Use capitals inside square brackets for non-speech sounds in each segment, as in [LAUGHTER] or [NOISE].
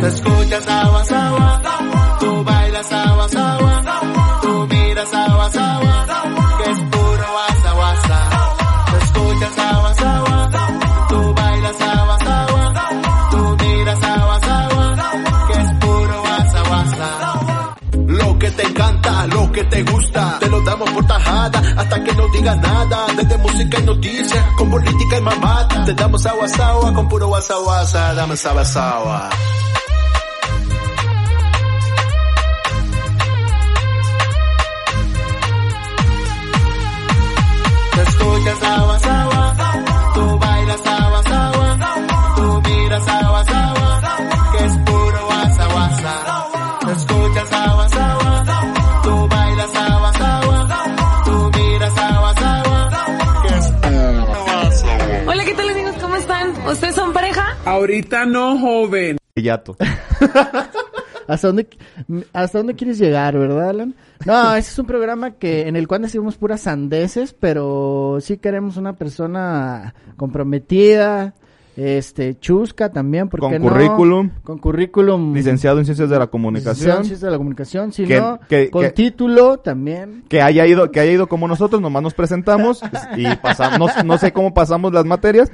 Te escuchas sawa sawa, tú bailas sawa sawa, tú miras sawa sawa, que es puro wasa wasa. Te escuchas sawa sawa, tú bailas sawa sawa, tú miras sawa que te encanta, lo que te gusta, te lo damos por tajada, hasta que no digas nada, desde música y noticias, con política y mamata, te damos agua sawa, con puro wasa, dame sawa sawa. Te sawa Ahorita no, joven. Yato. [LAUGHS] ¿Hasta dónde, ¿Hasta dónde quieres llegar, verdad, Alan? No, ese es un programa que en el cual decimos puras sandeces, pero sí queremos una persona comprometida, este, chusca también, porque Con currículum. Con currículum. Licenciado en Ciencias de la licenciado Comunicación. en Ciencias de la comunicación, si Que- no, que- con que- título también. Que haya ido, que haya ido como nosotros, nomás nos presentamos y pasamos, no, no sé cómo pasamos las materias,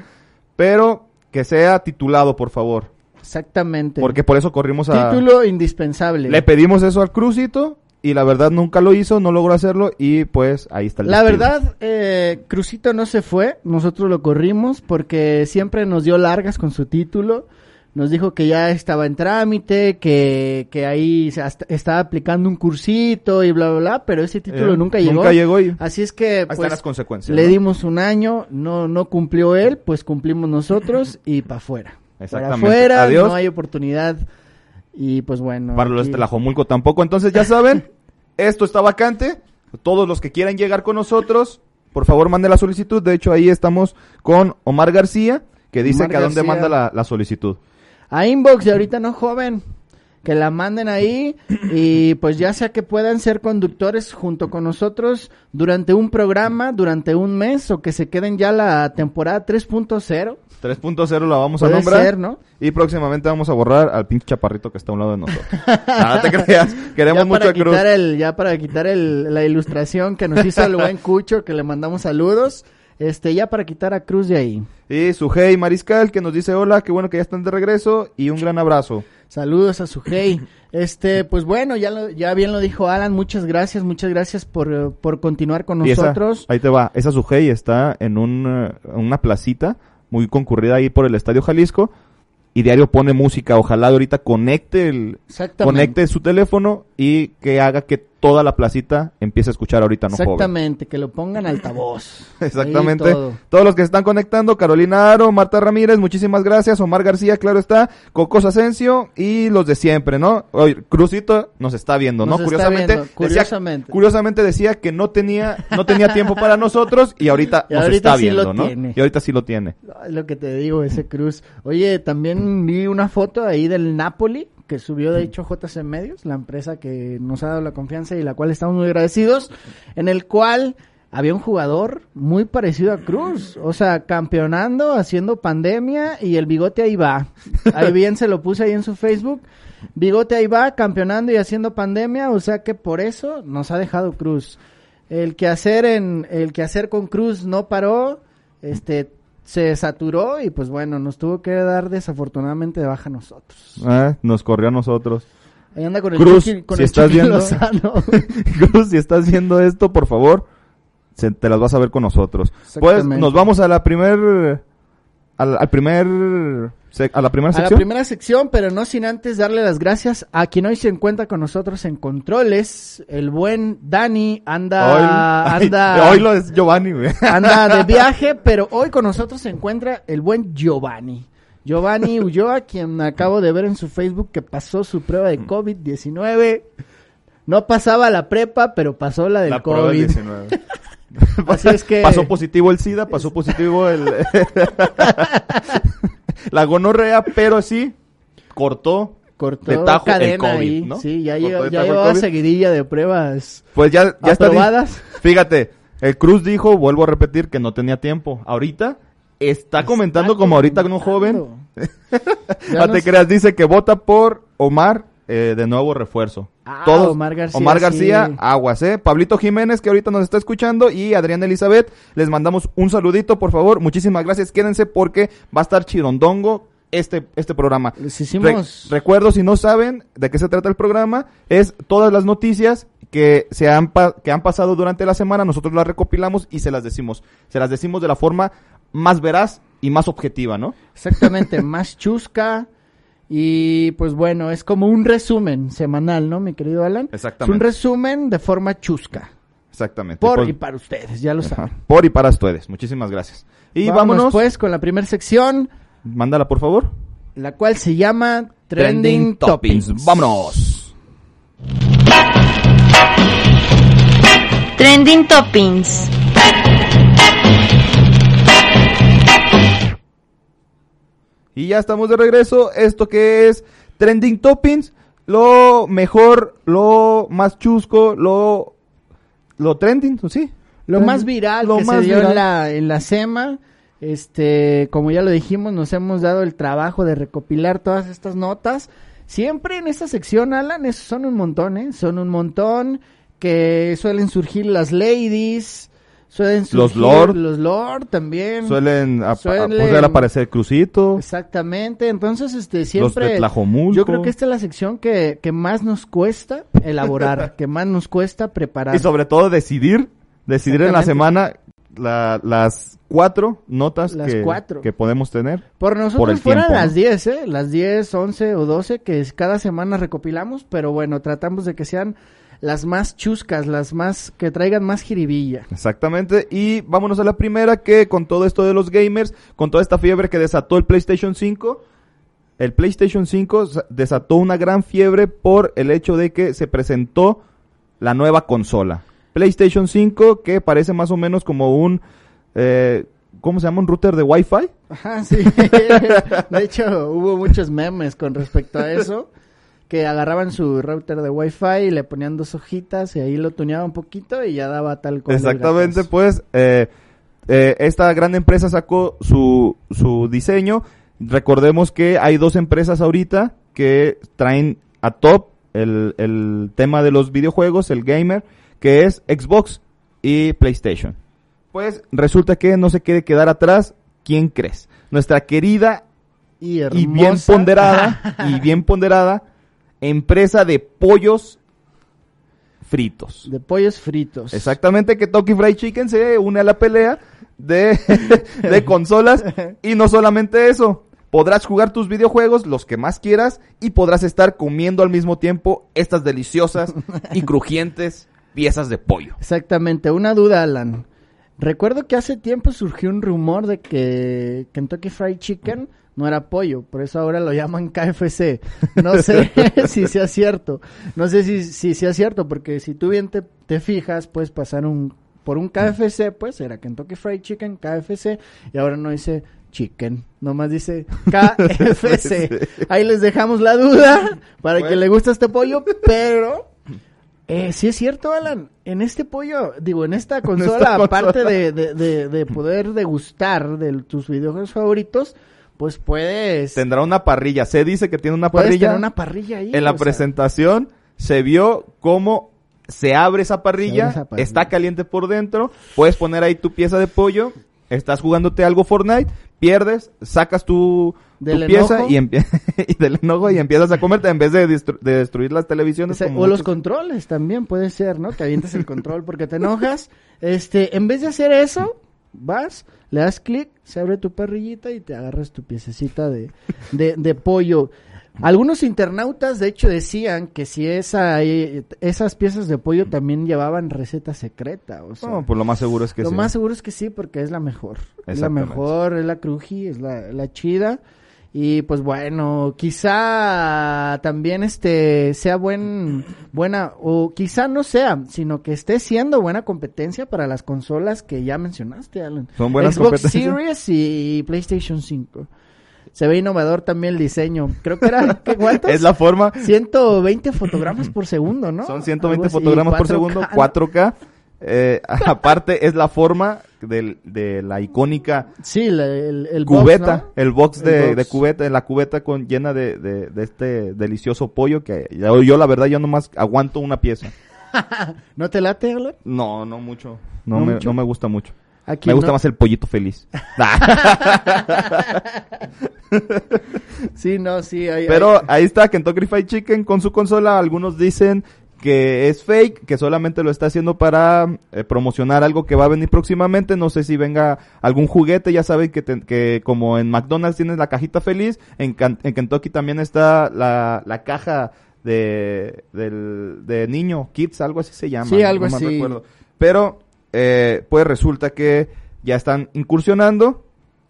pero que sea titulado, por favor. Exactamente. Porque por eso corrimos a... Título indispensable. Le pedimos eso al Crucito y la verdad nunca lo hizo, no logró hacerlo y pues ahí está el La verdad, eh, Crucito no se fue, nosotros lo corrimos porque siempre nos dio largas con su título. Nos dijo que ya estaba en trámite, que, que ahí se hasta- estaba aplicando un cursito y bla, bla, bla, pero ese título Eh, nunca llegó. Nunca llegó y Así es que, pues, las consecuencias. le ¿no? dimos un año, no, no cumplió él, pues cumplimos nosotros [LAUGHS] y para afuera. Para Exactamente. afuera, Adiós. no hay oportunidad y pues bueno. Para los de Tlajomulco tampoco. Entonces ya saben, [LAUGHS] esto está vacante. Todos los que quieran llegar con nosotros, por favor manden la solicitud. De hecho, ahí estamos con Omar García, que dice Omar que a dónde García. manda la, la solicitud. A inbox de ahorita no joven que la manden ahí y pues ya sea que puedan ser conductores junto con nosotros durante un programa, durante un mes o que se queden ya la temporada 3.0. 3.0 la vamos a nombrar. ser, ¿no? Y próximamente vamos a borrar al pinche chaparrito que está a un lado de nosotros. Nada [LAUGHS] te creas. Queremos ya mucho a Cruz. el ya para quitar el, la ilustración que nos hizo el buen Cucho que le mandamos saludos. Este, ya para quitar a Cruz de ahí. Y Sujei Mariscal que nos dice hola, qué bueno que ya están de regreso y un gran abrazo. Saludos a su hey. [LAUGHS] Este, pues bueno, ya lo- ya bien lo dijo Alan, muchas gracias, muchas gracias por, eh, por continuar con Y esa- nosotros. ahí te va. Esa Sujei está en un, eh, una placita muy concurrida ahí por el Estadio Jalisco. Y diario pone música. Ojalá ahorita conecte el, conecte su teléfono y que haga que toda la placita empiece a escuchar ahorita no joven. Exactamente, que lo pongan altavoz. [LAUGHS] Exactamente. Todo. Todos los que se están conectando, Carolina Aro, Marta Ramírez, muchísimas gracias. Omar García, claro está. Cocos Asensio y los de siempre, ¿no? Oye, Crucito nos está viendo, Nos ¿no? está curiosamente, viendo, decía- curiosamente. curiosamente decía que no tenía, no tenía tiempo para nosotros y ahorita [LAUGHS] Y nos ahorita está sí viendo, ¿no? tiene. Y ahorita sí lo tiene. Lo que te digo, ese Cruz. Oye, también vi una foto ahí del Napoli que subió de hecho JC Medios, la empresa que nos ha dado la confianza y la cual estamos muy agradecidos, en el cual había un jugador muy parecido a Cruz, o sea, campeonando, haciendo pandemia y el bigote ahí va. Ahí bien se lo puse ahí en su Facebook. Bigote ahí va, campeonando y haciendo pandemia, o sea que por eso nos ha dejado Cruz. El quehacer en el quehacer con Cruz no paró, este se saturó y pues bueno, nos tuvo que dar desafortunadamente de baja a nosotros. Ah, Nos corrió a nosotros. Ahí anda con el Cruz, con si el estás viendo-. [LAUGHS] Cruz, si estás viendo esto, por favor, se- te las vas a ver con nosotros. Pues nos vamos a la primer, al, al primer, a la primera a la sección. primera sección, pero no sin antes darle las gracias a quien hoy se encuentra con nosotros en controles, el buen Dani anda Hoy, anda [LAUGHS] hoy lo es Giovanni, güey. [LAUGHS] anda de [LAUGHS] viaje, pero hoy con nosotros se encuentra el buen Giovanni. Giovanni Ulloa, quien acabo de ver en su Facebook que pasó su prueba de COVID-19. No pasaba la prepa, pero pasó la del La prueba del COVID. 19. Así es que Pasó positivo el SIDA, pasó positivo el... la gonorrea, pero sí cortó cortó de tajo el COVID, ahí. ¿no? Sí, ya, lleva- ya llevaba seguidilla de pruebas Pues ya, ya está. aprobadas. Fíjate, el Cruz dijo, vuelvo a repetir, que no tenía tiempo. Ahorita está comentando como ahorita un joven. [LAUGHS] No te creas, dice que vota por Omar eh, de nuevo refuerzo. Ah, Todos- Omar García, Omar García, sí. aguas, ¿eh? Pablito Jiménez, que ahorita nos está escuchando, y Adrián Elizabeth, les mandamos un saludito, por favor. Muchísimas gracias. Quédense porque va a estar chirondongo este, este programa. Les hicimos- Re- recuerdo, si no saben de qué se trata el programa, es todas las noticias que se han, pa- que han pasado durante la semana, nosotros las recopilamos y se las decimos. Se las decimos de la forma más veraz y más objetiva, ¿no? Exactamente, [LAUGHS] más chusca. Y pues bueno, es como un resumen semanal, ¿no, mi querido Alan? Exactamente. Es un resumen de forma chusca. Exactamente. Por Pues- y para ustedes, ya lo Ajá. saben. Por y para ustedes. Muchísimas gracias. Y vámonos, vámonos. pues con la primera sección, Mándala, por favor. la cual se llama Trending, Toppings. Vámonos. Trending Toppings. Y ya estamos de regreso. Esto que es Trending Toppings. Lo mejor, lo más chusco, lo... Lo trending, ¿sí? Lo Trending. más viral Lo que más se dio viral. en la, en la SEMA, este, como ya lo dijimos, nos hemos dado el trabajo de recopilar todas estas notas. Siempre en esta sección, Alan, son un montón, ¿eh? Son un montón que suelen surgir las ladies, suelen surgir Los lord. los lord también. Suelen, ap- Suelen- poder aparecer Crucito. Exactamente, entonces este Los siempre de Tlajomulco. yo creo que esta es la sección que, que más nos cuesta elaborar, [LAUGHS] que más nos cuesta preparar. Y sobre todo decidir, decidir en la semana la- las cuatro notas Las que, cuatro. que podemos tener. Por nosotros por el fueran las 10, ¿eh? Las 10, 11 o 12 que cada semana recopilamos, pero bueno, tratamos de que sean las más chuscas, las más que traigan más jiribilla. Exactamente. Y vámonos a la primera que con todo esto de los gamers, con toda esta fiebre que desató el PlayStation 5, el PlayStation 5 sa- desató una gran fiebre por el hecho de que se presentó la nueva consola. PlayStation 5 que parece más o menos como un... Eh, ¿Cómo se llama? ¿Un router de Wi-Fi? Ajá, sí. [LAUGHS] de hecho, hubo muchos memes con respecto a eso. Que agarraban su router de Wi-Fi y le ponían dos hojitas y ahí lo tuneaba un poquito y ya daba tal el Exactamente, pues eh, eh, esta gran empresa sacó su, su diseño. Recordemos que hay dos empresas ahorita que traen a top el, el tema de los videojuegos, el gamer, que es Xbox y PlayStation. Pues resulta que no se quiere quedar atrás. ¿Quién crees? Nuestra querida Y, y bien ponderada [LAUGHS] y bien ponderada empresa de pollos fritos. De pollos fritos. Exactamente, que Toki Fried Chicken se une a la pelea de, [LAUGHS] de consolas. Y no solamente eso, podrás jugar tus videojuegos, los que más quieras, y podrás estar comiendo al mismo tiempo estas deliciosas y [LAUGHS] crujientes piezas de pollo. Exactamente, una duda, Alan. Recuerdo que hace tiempo surgió un rumor de que Kentucky Fried Chicken no era pollo, por eso ahora lo llaman KFC. No [LAUGHS] sé [LAUGHS] si sea cierto, no sé si, si sea cierto, porque si tú bien te, te fijas, puedes pasar un por un KFC, pues era Kentucky Fried Chicken, KFC, y ahora no dice chicken, nomás dice [LAUGHS] KFC. Ahí les dejamos la duda para que le guste este pollo, pero eh, sí es cierto, Alan. En este pollo, digo, en esta consola, esta aparte consola. de, de, de, de poder degustar de tus videojuegos favoritos, pues puedes, Tendrá una parrilla, se dice que tiene una puedes parrilla. tener una parrilla ahí. en la sea, presentación se vio cómo se abre esa parrilla, Se abre esa parrilla. está caliente por dentro, puedes poner ahí tu pieza de pollo, estás jugándote algo Fortnite, pierdes, sacas tu, pieza [LAUGHS] y, del enojo y empiezas a comerte en vez de, de destruir las televisiones. o los controles también puede ser, ¿no? Que avientes el control porque te enojas. Este, en vez de hacer eso, vas, le das clic, se abre tu parrillita y te agarras tu piececita de, de, de pollo. Algunos internautas, de hecho, decían que si esa, eh, esas piezas de pollo también llevaban receta secreta. O sea, No, pues lo más seguro es que lo sí. más seguro es que sí, porque es la mejor. Es la mejor, es la cruji, es la, la chida. Y pues bueno, quizá también este sea buen buena o quizá no sea, sino que esté siendo buena competencia para las consolas que ya mencionaste, Alan. Son buenas Xbox. Series y PlayStation 5. Se ve innovador también el diseño. Creo que era ¿qué cuántos? Es la forma. 120 fotogramas por segundo, ¿no? Son 120 Algo así, fotogramas por 4K. segundo, 4K. Eh, [LAUGHS] aparte es la forma del- de la icónica Sí, la- el, el box, cubeta, ¿no? el box El de, box. de cubeta, la cubeta con llena de, de- de este delicioso pollo que yo, yo, la verdad yo nomás aguanto una pieza. [LAUGHS] ¿No te late, Alan? No, no mucho. No, ¿No me, mucho? no me gusta mucho. Aquí Me gusta más el pollito feliz. [LAUGHS] Sí, no, sí. Hay, Pero hay- ahí está Kentucky Fried Chicken con su consola. Algunos dicen que es fake, que solamente lo está haciendo para eh, promocionar algo que va a venir próximamente. No sé si venga algún juguete. Ya saben que, te- que como en McDonald's tienes la cajita feliz, en, en Kentucky también está la, la caja de, del, de niño, kids, algo así se llama. Sí, algo no así. recuerdo. Pero, eh, pues resulta que ya están incursionando.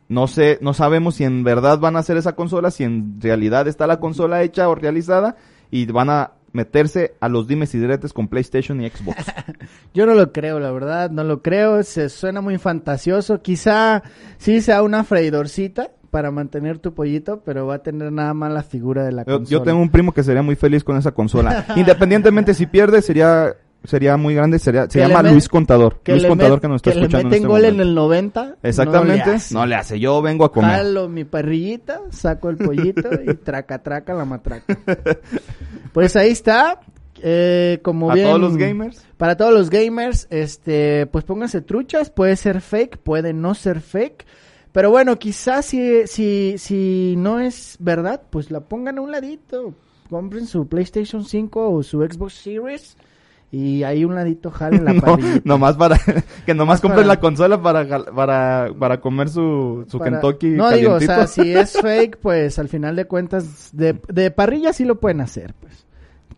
No sé, no sabemos si en verdad van a hacer esa consola, si en realidad está la consola hecha o realizada y van a meterse a los dimes y diretes con PlayStation y Xbox. [LAUGHS] Yo no lo creo, la verdad, no lo creo. Se suena muy fantasioso. Quizá sí sea una freidorcita para mantener tu pollito, pero va a tener nada más la figura de la Yo, consola. yo tengo un primo que sería muy feliz con esa consola. [LAUGHS] Independientemente si pierde, sería sería muy grande, sería, se llama met- Luis Contador. que Luis Contador met- que nos está que escuchando le en meten este gol en el 90. Exactamente, no le hace. no le hace, yo vengo a comer. Jalo mi parrillita, saco el pollito y [LAUGHS] traca, traca la matraca. Pues ahí está. Eh, como a bien, todos los gamers. Para todos los gamers, este, pues pónganse truchas, puede ser fake, puede no ser fake. Pero bueno, quizás si, si, si no es verdad, pues la pongan a un ladito. Compren su PlayStation 5 o su Xbox Series y ahí un ladito jalen la [LAUGHS] No, parrillita. nomás para [LAUGHS] que nomás compren la consola para para para comer su su Para- Kentucky No digo, o sea, si es [LAUGHS] fake, pues al final de cuentas, de, de parrilla sí lo pueden hacer, pues.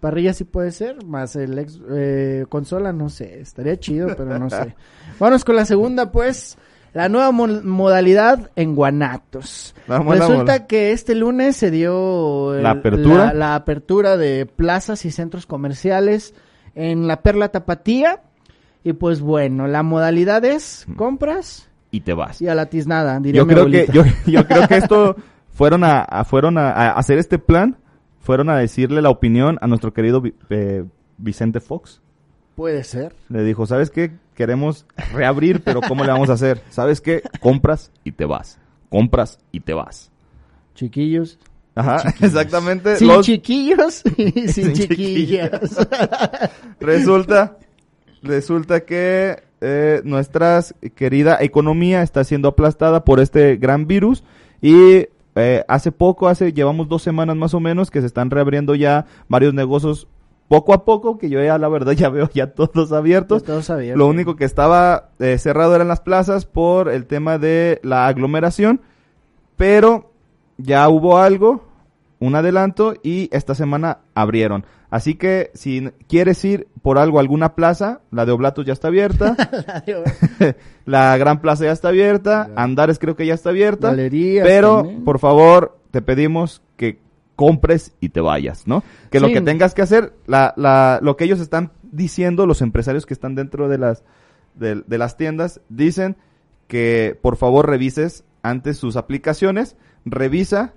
Parrilla sí puede ser, más el ex, eh, consola, no sé, estaría chido, pero no sé. Vamos con la segunda, pues, la nueva mo- modalidad en Guanatos. Vamos Resulta que este lunes se dio el- ¿La apertura? la, la apertura de plazas y centros comerciales en la Perla Tapatía. Y pues bueno, la modalidad es compras y te vas. y a la tiznada, diría Yo mi creo que yo, yo creo que esto [LAUGHS] fueron a, a- fueron a, a hacer este plan, fueron a decirle la opinión a nuestro querido eh, Vicente Fox. Puede ser. Le dijo, ¿sabes qué? Queremos reabrir, pero ¿cómo le vamos a hacer? ¿Sabes qué? Compras y te vas. Compras y te vas. Chiquillos. Ajá, exactamente. Sin Los- chiquillos [LAUGHS] y [LAUGHS] sin, Sin chiquillas. [LAUGHS] Resulta, resulta que eh, nuestra querida economía está siendo aplastada por este gran virus y eh, hace poco, hace llevamos dos semanas más o menos que se están reabriendo ya varios negocios poco a poco, que yo ya la verdad ya veo ya todos abiertos. Todos abiertos. Lo único que estaba eh, cerrado eran las plazas por el tema de la aglomeración, pero ya hubo algo, un adelanto y esta semana abrieron. Así que si quieres ir por algo a alguna plaza, la de Oblatos ya está abierta, [LAUGHS] [LAUGHS] la Gran Plaza ya está abierta, Andares creo que ya está abierta, Galerías pero también. por favor te pedimos que compres y te vayas, ¿no? Que lo que tengas que hacer, la, la, lo que ellos están diciendo, los empresarios que están dentro de las, de, de las tiendas, dicen que por favor revises antes sus aplicaciones, revisa,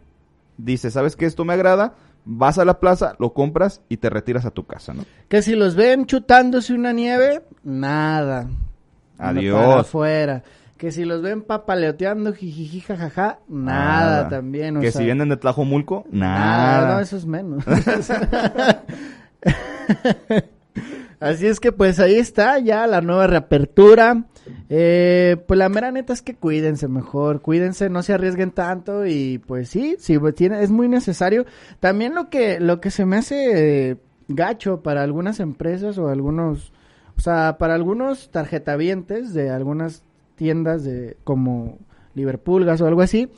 dice, ¿sabes qué? Esto me agrada, vas a la plaza, lo compras y te retiras a tu casa, ¿no? Que si los ven chutándose una nieve, nada. Adiós. Para afuera. Que si los ven papaleoteando, jijiji, jajaja, nada, también. o que sea, si vienen de Tlajomulco, Nada, nada. no, eso es menos. [LAUGHS] Así es que pues ahí está ya la nueva reapertura. Eh, pues la mera neta es que cuídense mejor, cuídense, no se arriesguen tanto y pues sí, sí es muy necesario. También lo que lo que se me hace eh, gacho para algunas empresas o algunos, o sea, para algunos tarjetavientes de algunas tiendas de como Liverpool Gas o algo así,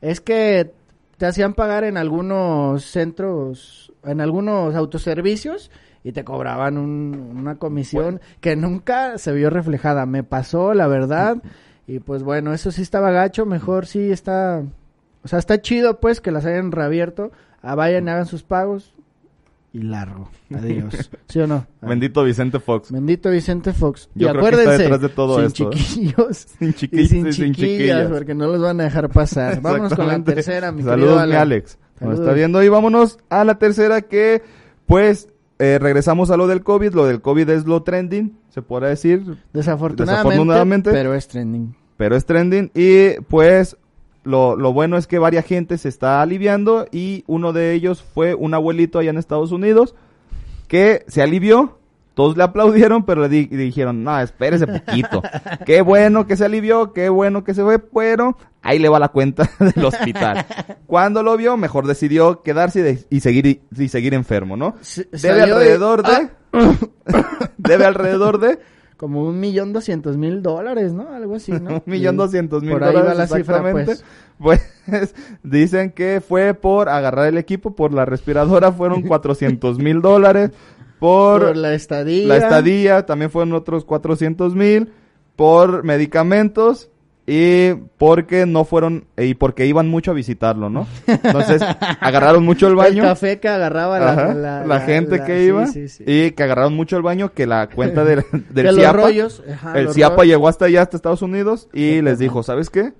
es que te hacían pagar en algunos centros, en algunos autoservicios y te cobraban un- una comisión que nunca se vio reflejada. Me pasó, la verdad. Y pues bueno, eso sí estaba gacho, mejor sí está O sea, está chido pues que las hayan reabierto. Ah, vayan, hagan sus pagos y largo. Adiós. [LAUGHS] ¿Sí o no? Ah. Bendito Vicente Fox. Bendito Vicente Fox. Yo y creo que está acuérdense, detrás de todo sin esto. chiquillos. [LAUGHS] Sin Y chiquillos sin y sin chiquillas, chiquillas. porque no los van a dejar pasar. [LAUGHS] Vámonos con la tercera, mi Saludos, querido mi Alan. Alex. Nos está viendo y vámonos a la tercera que, pues, eh, regresamos a lo del COVID. Lo del COVID es lo trending, se podrá decir, Desafortunadamente, Desafortunadamente. pero es trending. pero es trending. Y, pues, lo, lo bueno es que varias gente se está aliviando y uno de ellos fue un abuelito allá en Estados Unidos que se alivió. Todos le aplaudieron, pero le, di- le dijeron, no, espérese poquito. qué bueno que se alivió, qué bueno que se fue, pero ahí le va la cuenta [LAUGHS] del hospital. Cuando lo vio, mejor decidió quedarse y, de- y seguir y seguir enfermo, ¿no? Debe alrededor de... Ah. [COUGHS] debe alrededor de... Como un millón doscientos mil dólares, ¿no? Algo así, ¿no? [LAUGHS] Un millón doscientos mil Por ahí dólares va la cifra, pues. [LAUGHS] Pues dicen que fue por agarrar el equipo, por la respiradora fueron 400 mil dólares, por, Por la estadía. la estadía también fueron otros 400 mil, por medicamentos y porque no fueron, y porque iban mucho a visitarlo, ¿no? Entonces [LAUGHS] agarraron mucho el baño. El café que agarraba la, Ajá, la, la gente que iba sí, sí. y que agarraron mucho el baño que la cuenta del, [LAUGHS] del los CIAPA, rollos, ajá, el los CIAPA rollos. llegó hasta allá, hasta Estados Unidos y les dijo, ¿sabes qué?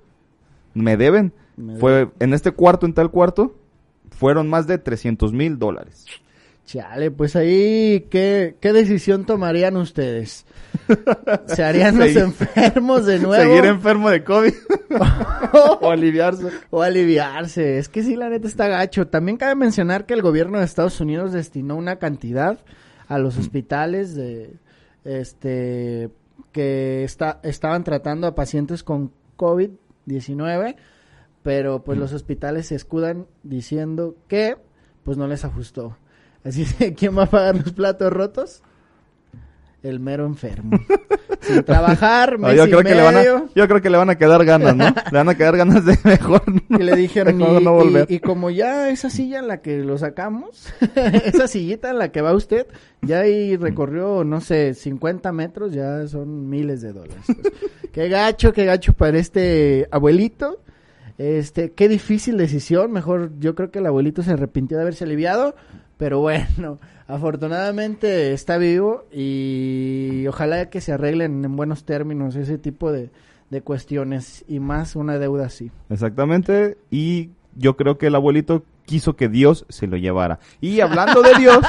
Me deben. Me Fue en este cuarto, en tal cuarto, fueron más de 300 mil dólares. Chale, pues ahí, ¿qué, qué decisión tomarían ustedes? [LAUGHS] ¿Se harían los Seguir- enfermos de nuevo? Seguir enfermo de COVID [LAUGHS] o aliviarse. o aliviarse. Es que sí, la neta está gacho. También cabe mencionar que el gobierno de Estados Unidos destinó una cantidad a los hospitales de este que está, estaban tratando a pacientes con COVID-19, pero pues los hospitales se escudan diciendo que pues no les ajustó. Así que ¿quién va a pagar los platos rotos? El mero enfermo. Sin [LAUGHS] trabajar, No, mes yo y creo que le van a, medio. yo creo que le van a quedar ganas, ¿no? Le van a quedar ganas de mejor. [LAUGHS] ¿no? Y le dijeron, Mejor y, no volver. y- y como ya esa silla en la que lo sacamos, [LAUGHS] esa sillita en la que va usted, ya ahí recorrió, no sé, 50 metros, ya son miles de dólares. Pues, qué gacho, qué gacho para este abuelito. Este, qué difícil decisión. Mejor, yo creo que el abuelito se arrepintió de haberse aliviado. Pero bueno, [LAUGHS] afortunadamente está vivo y ojalá que se arreglen en buenos términos ese tipo de, de cuestiones y más una deuda así. Exactamente. Y yo creo que el abuelito quiso que Dios se lo llevara. Y hablando de Dios, [LAUGHS]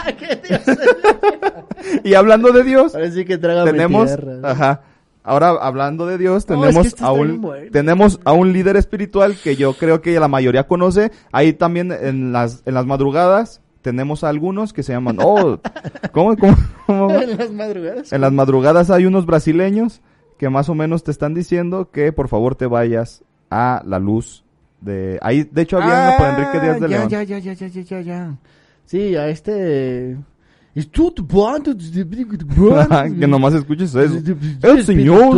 [LAUGHS] y hablando de Dios, Ahora sí que traga tenemos, ajá, ahora hablando de Dios, No, es tenemos que a un, bueno. tenemos a un líder espiritual que yo creo que la mayoría conoce. Ahí también en las, en las madrugadas tenemos a algunos que se llaman, oh, ¿cómo, cómo, cómo [LAUGHS] en las madrugadas. En las madrugadas hay unos brasileños que más o menos te están diciendo que por favor te vayas a la luz de... Ahí, de hecho, había uno por Enrique Díaz de Ah, ya, León. Ya, ya, ya, ya, ya, ya, ya. Sí, a este... Tu- [LAUGHS] que nomás escuches eso. El Señor,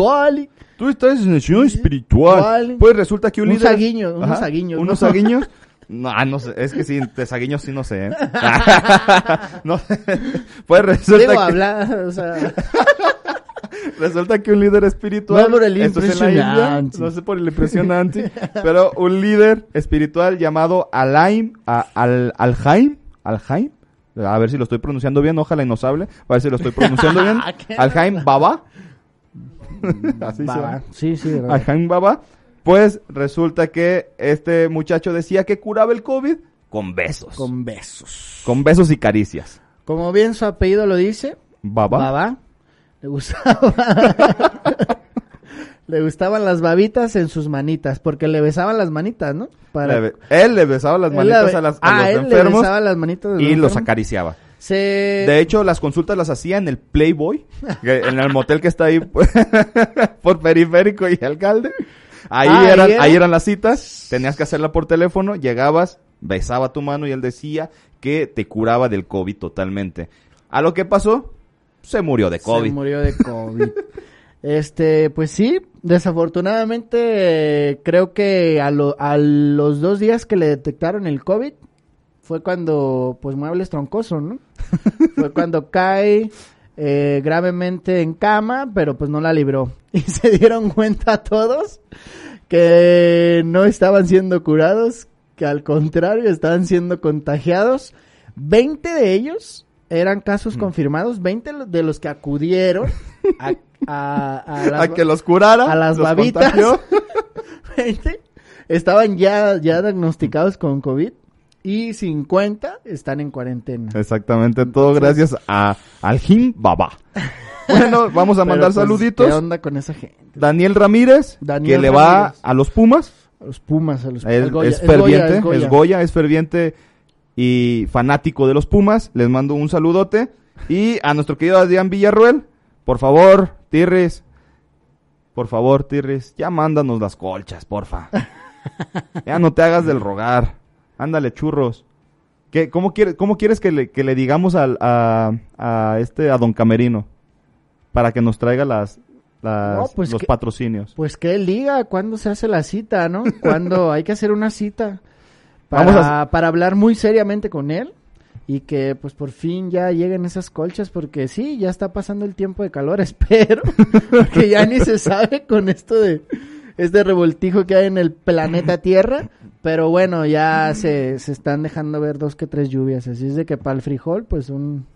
tú estás en el Señor espiritual. Pues resulta que un Unos líder... saguiños, unos saguiños, Unos ¿no? saguiños. [LAUGHS] No, ah, no sé, es que sí, de saguiños sí no sé, ¿eh? [LAUGHS] no, pues resulta Digo, que... hablar, o sea... [LAUGHS] Resulta que un líder espiritual. No por el esto es en la India, impresionante. no sé por el impresionante. pero un líder espiritual llamado Alain. a- Al, Aljaim. Aljaim. A ver si lo estoy pronunciando bien. Ojalá y nos hable. A ver si lo estoy pronunciando bien. [LAUGHS] ¿Qué? Aljaim Baba. Así va. Sí, sí. Aljaim Baba. Pues resulta que este muchacho decía que curaba el COVID con besos. Con, Con besos. besos y caricias. Como bien su apellido lo dice, Baba. Baba. Le gustaba. [LAUGHS] le gustaban las babitas en sus manitas, porque le besaban las manitas, ¿no? Le be- él le besaba las manitas a, las, a ah, los él le enfermos. besaba las manitas de los y los acariciaba. Se... De hecho, las consultas las hacía en el Playboy, en el motel que está ahí [LAUGHS] por periférico y alcalde. Ahí Ah, ¿ahí eran, era? ahí eran las citas, tenías que hacerla por teléfono, llegabas, besaba tu mano y él decía que te curaba del COVID totalmente. A lo que pasó, se murió de COVID. Se murió de [LAUGHS] COVID. este, pues sí, desafortunadamente eh, creo que a, lo- a los dos días que le detectaron el COVID fue cuando, pues muebles troncoso, ¿no? [LAUGHS] fue cuando cae eh, gravemente en cama, pero pues no la libró. [LAUGHS] Y se dieron cuenta todos que no estaban siendo curados, que al contrario estaban siendo contagiados. 20 de ellos eran Mm. casos confirmados, 20 de los que acudieron a, a, a [LAUGHS] las- A que los curara. a las babitas. contagió. [LAUGHS] 20 estaban ya, ya diagnosticados con COVID y 50 están en cuarentena. Exactamente, todo gracias a al Jim Baba. [LAUGHS] Bueno, vamos a mandar pues, saluditos. ¿Qué onda con esa gente? Daniel Ramírez, Daniel que le va a los Pumas. A los Pumas, a los Goya. es Es Goya, ferviente, es Goya. es Goya, es ferviente y fanático de los Pumas. Les mando un saludote. Y a nuestro querido Adrián Villarruel, por favor, Tirris, por favor, Tirris, ya mándanos las colchas, porfa. [LAUGHS] ya no te hagas del rogar. Ándale, churros. ¿Qué, cómo, quiere, ¿Cómo quieres que le, que le digamos al, a, a este, a Don Camerino? Para que nos traiga las, las- No, pues los que- patrocinios. Pues que él diga cuándo se hace la cita, ¿no? [LAUGHS] Cuándo hay que hacer una cita para, Vamos a- para hablar muy seriamente con él y que pues por fin ya lleguen esas colchas porque sí, ya está pasando el tiempo de calor, [LAUGHS] espero, porque ya ni se sabe con esto de este revoltijo que hay en el planeta [LAUGHS] Tierra, pero bueno, ya se, se están dejando ver dos que tres lluvias, así es de que para el frijol pues un